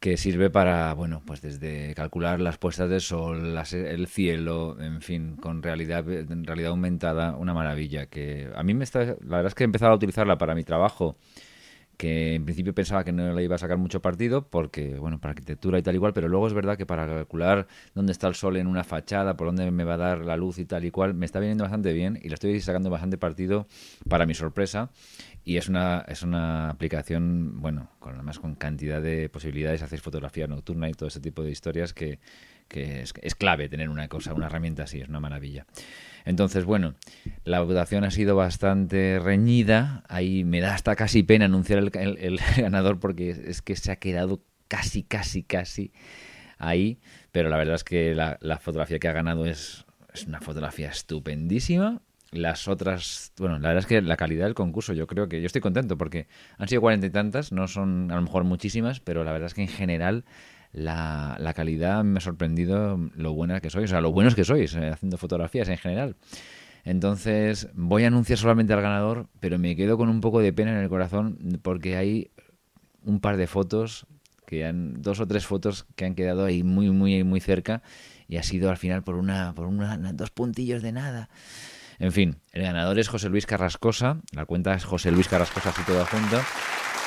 que sirve para, bueno, pues desde calcular las puestas de sol, el cielo, en fin, con realidad, realidad aumentada, una maravilla. Que a mí me está, la verdad es que he empezado a utilizarla para mi trabajo, que en principio pensaba que no le iba a sacar mucho partido, porque, bueno, para arquitectura y tal igual, pero luego es verdad que para calcular dónde está el sol en una fachada, por dónde me va a dar la luz y tal y cual, me está viniendo bastante bien y le estoy sacando bastante partido para mi sorpresa. Y es una, es una aplicación, bueno, con además con cantidad de posibilidades, hacer fotografía nocturna y todo ese tipo de historias que, es, es, clave tener una cosa, una herramienta así, es una maravilla. Entonces, bueno, la votación ha sido bastante reñida. Ahí me da hasta casi pena anunciar el, ganador porque es que se ha quedado casi, casi, casi ahí. Pero la verdad es que la, la fotografía que ha ganado es, es una fotografía estupendísima las otras, bueno, la verdad es que la calidad del concurso, yo creo que yo estoy contento porque han sido cuarenta y tantas, no son a lo mejor muchísimas, pero la verdad es que en general la, la calidad me ha sorprendido lo buena que sois, o sea, lo buenos que sois eh, haciendo fotografías en general. Entonces voy a anunciar solamente al ganador, pero me quedo con un poco de pena en el corazón porque hay un par de fotos que han, dos o tres fotos que han quedado ahí muy, muy, muy cerca y ha sido al final por una, por una, dos puntillos de nada. En fin, el ganador es José Luis Carrascosa, la cuenta es José Luis Carrascosa así todo junto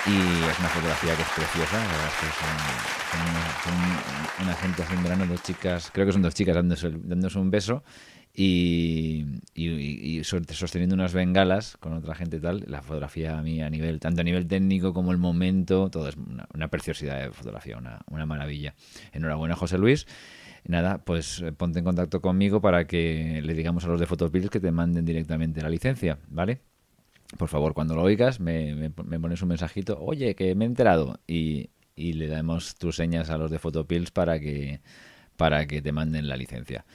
y es una fotografía que es preciosa, la verdad es que son, una gente verano, dos chicas, creo que son dos chicas dándose, un beso y, sosteniendo unas bengalas con otra gente tal, la fotografía a mí a nivel, tanto a nivel técnico como el momento, todo es una, preciosidad de fotografía, una, una maravilla. Enhorabuena José Luis nada, pues eh, ponte en contacto conmigo para que le digamos a los de Photopills que te manden directamente la licencia, ¿vale? Por favor, cuando lo oigas, me, pones un mensajito, oye, que me he enterado, y, le damos tus señas a los de Photopills para que, para que te manden la licencia.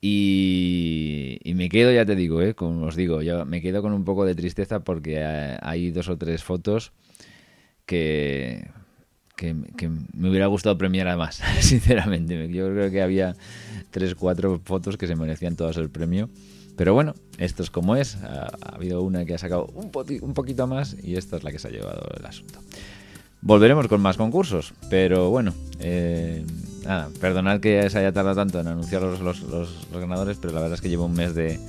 Y, y, me quedo, ya te digo, ¿eh? como os digo, yo me quedo con un poco de tristeza porque hay dos o tres fotos que que, me hubiera gustado premiar más, sinceramente. Yo creo que había tres, cuatro fotos que se merecían todas el premio. Pero bueno, esto es como es. Ha, habido una que ha sacado un, poquito más y esta es la que se ha llevado el asunto. Volveremos con más concursos, pero bueno, eh, nada, perdonad que se haya tardado tanto en anunciar los, los ganadores, pero la verdad es que llevo un mes de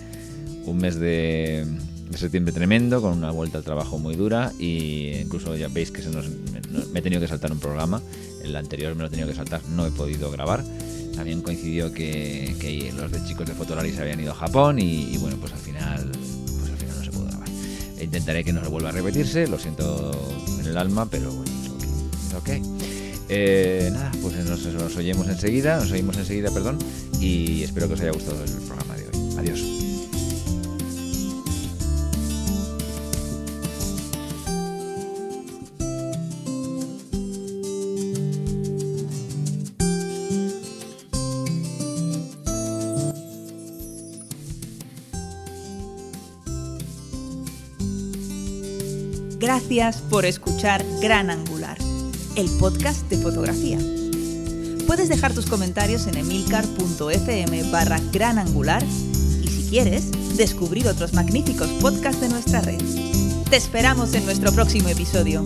un mes de, de septiembre tremendo, con una vuelta al trabajo muy dura y incluso ya veis que se nos, me, he tenido que saltar un programa, el anterior me lo he tenido que saltar, no he podido grabar. También coincidió que, los de chicos de Fotolari se habían ido a Japón y, bueno, pues al final pues al final no se pudo grabar. Intentaré que no se vuelva a repetirse, lo siento en el alma, pero bueno, es ok. Eh, nada, pues nos, nos oímos enseguida, nos oímos enseguida, perdón, y espero que os haya gustado el programa de hoy. Adiós. Gracias por escuchar Gran Angular, el podcast de fotografía. Puedes dejar tus comentarios en emilcar.fm barra gran angular y si quieres, descubrir otros magníficos podcasts de nuestra red. Te esperamos en nuestro próximo episodio.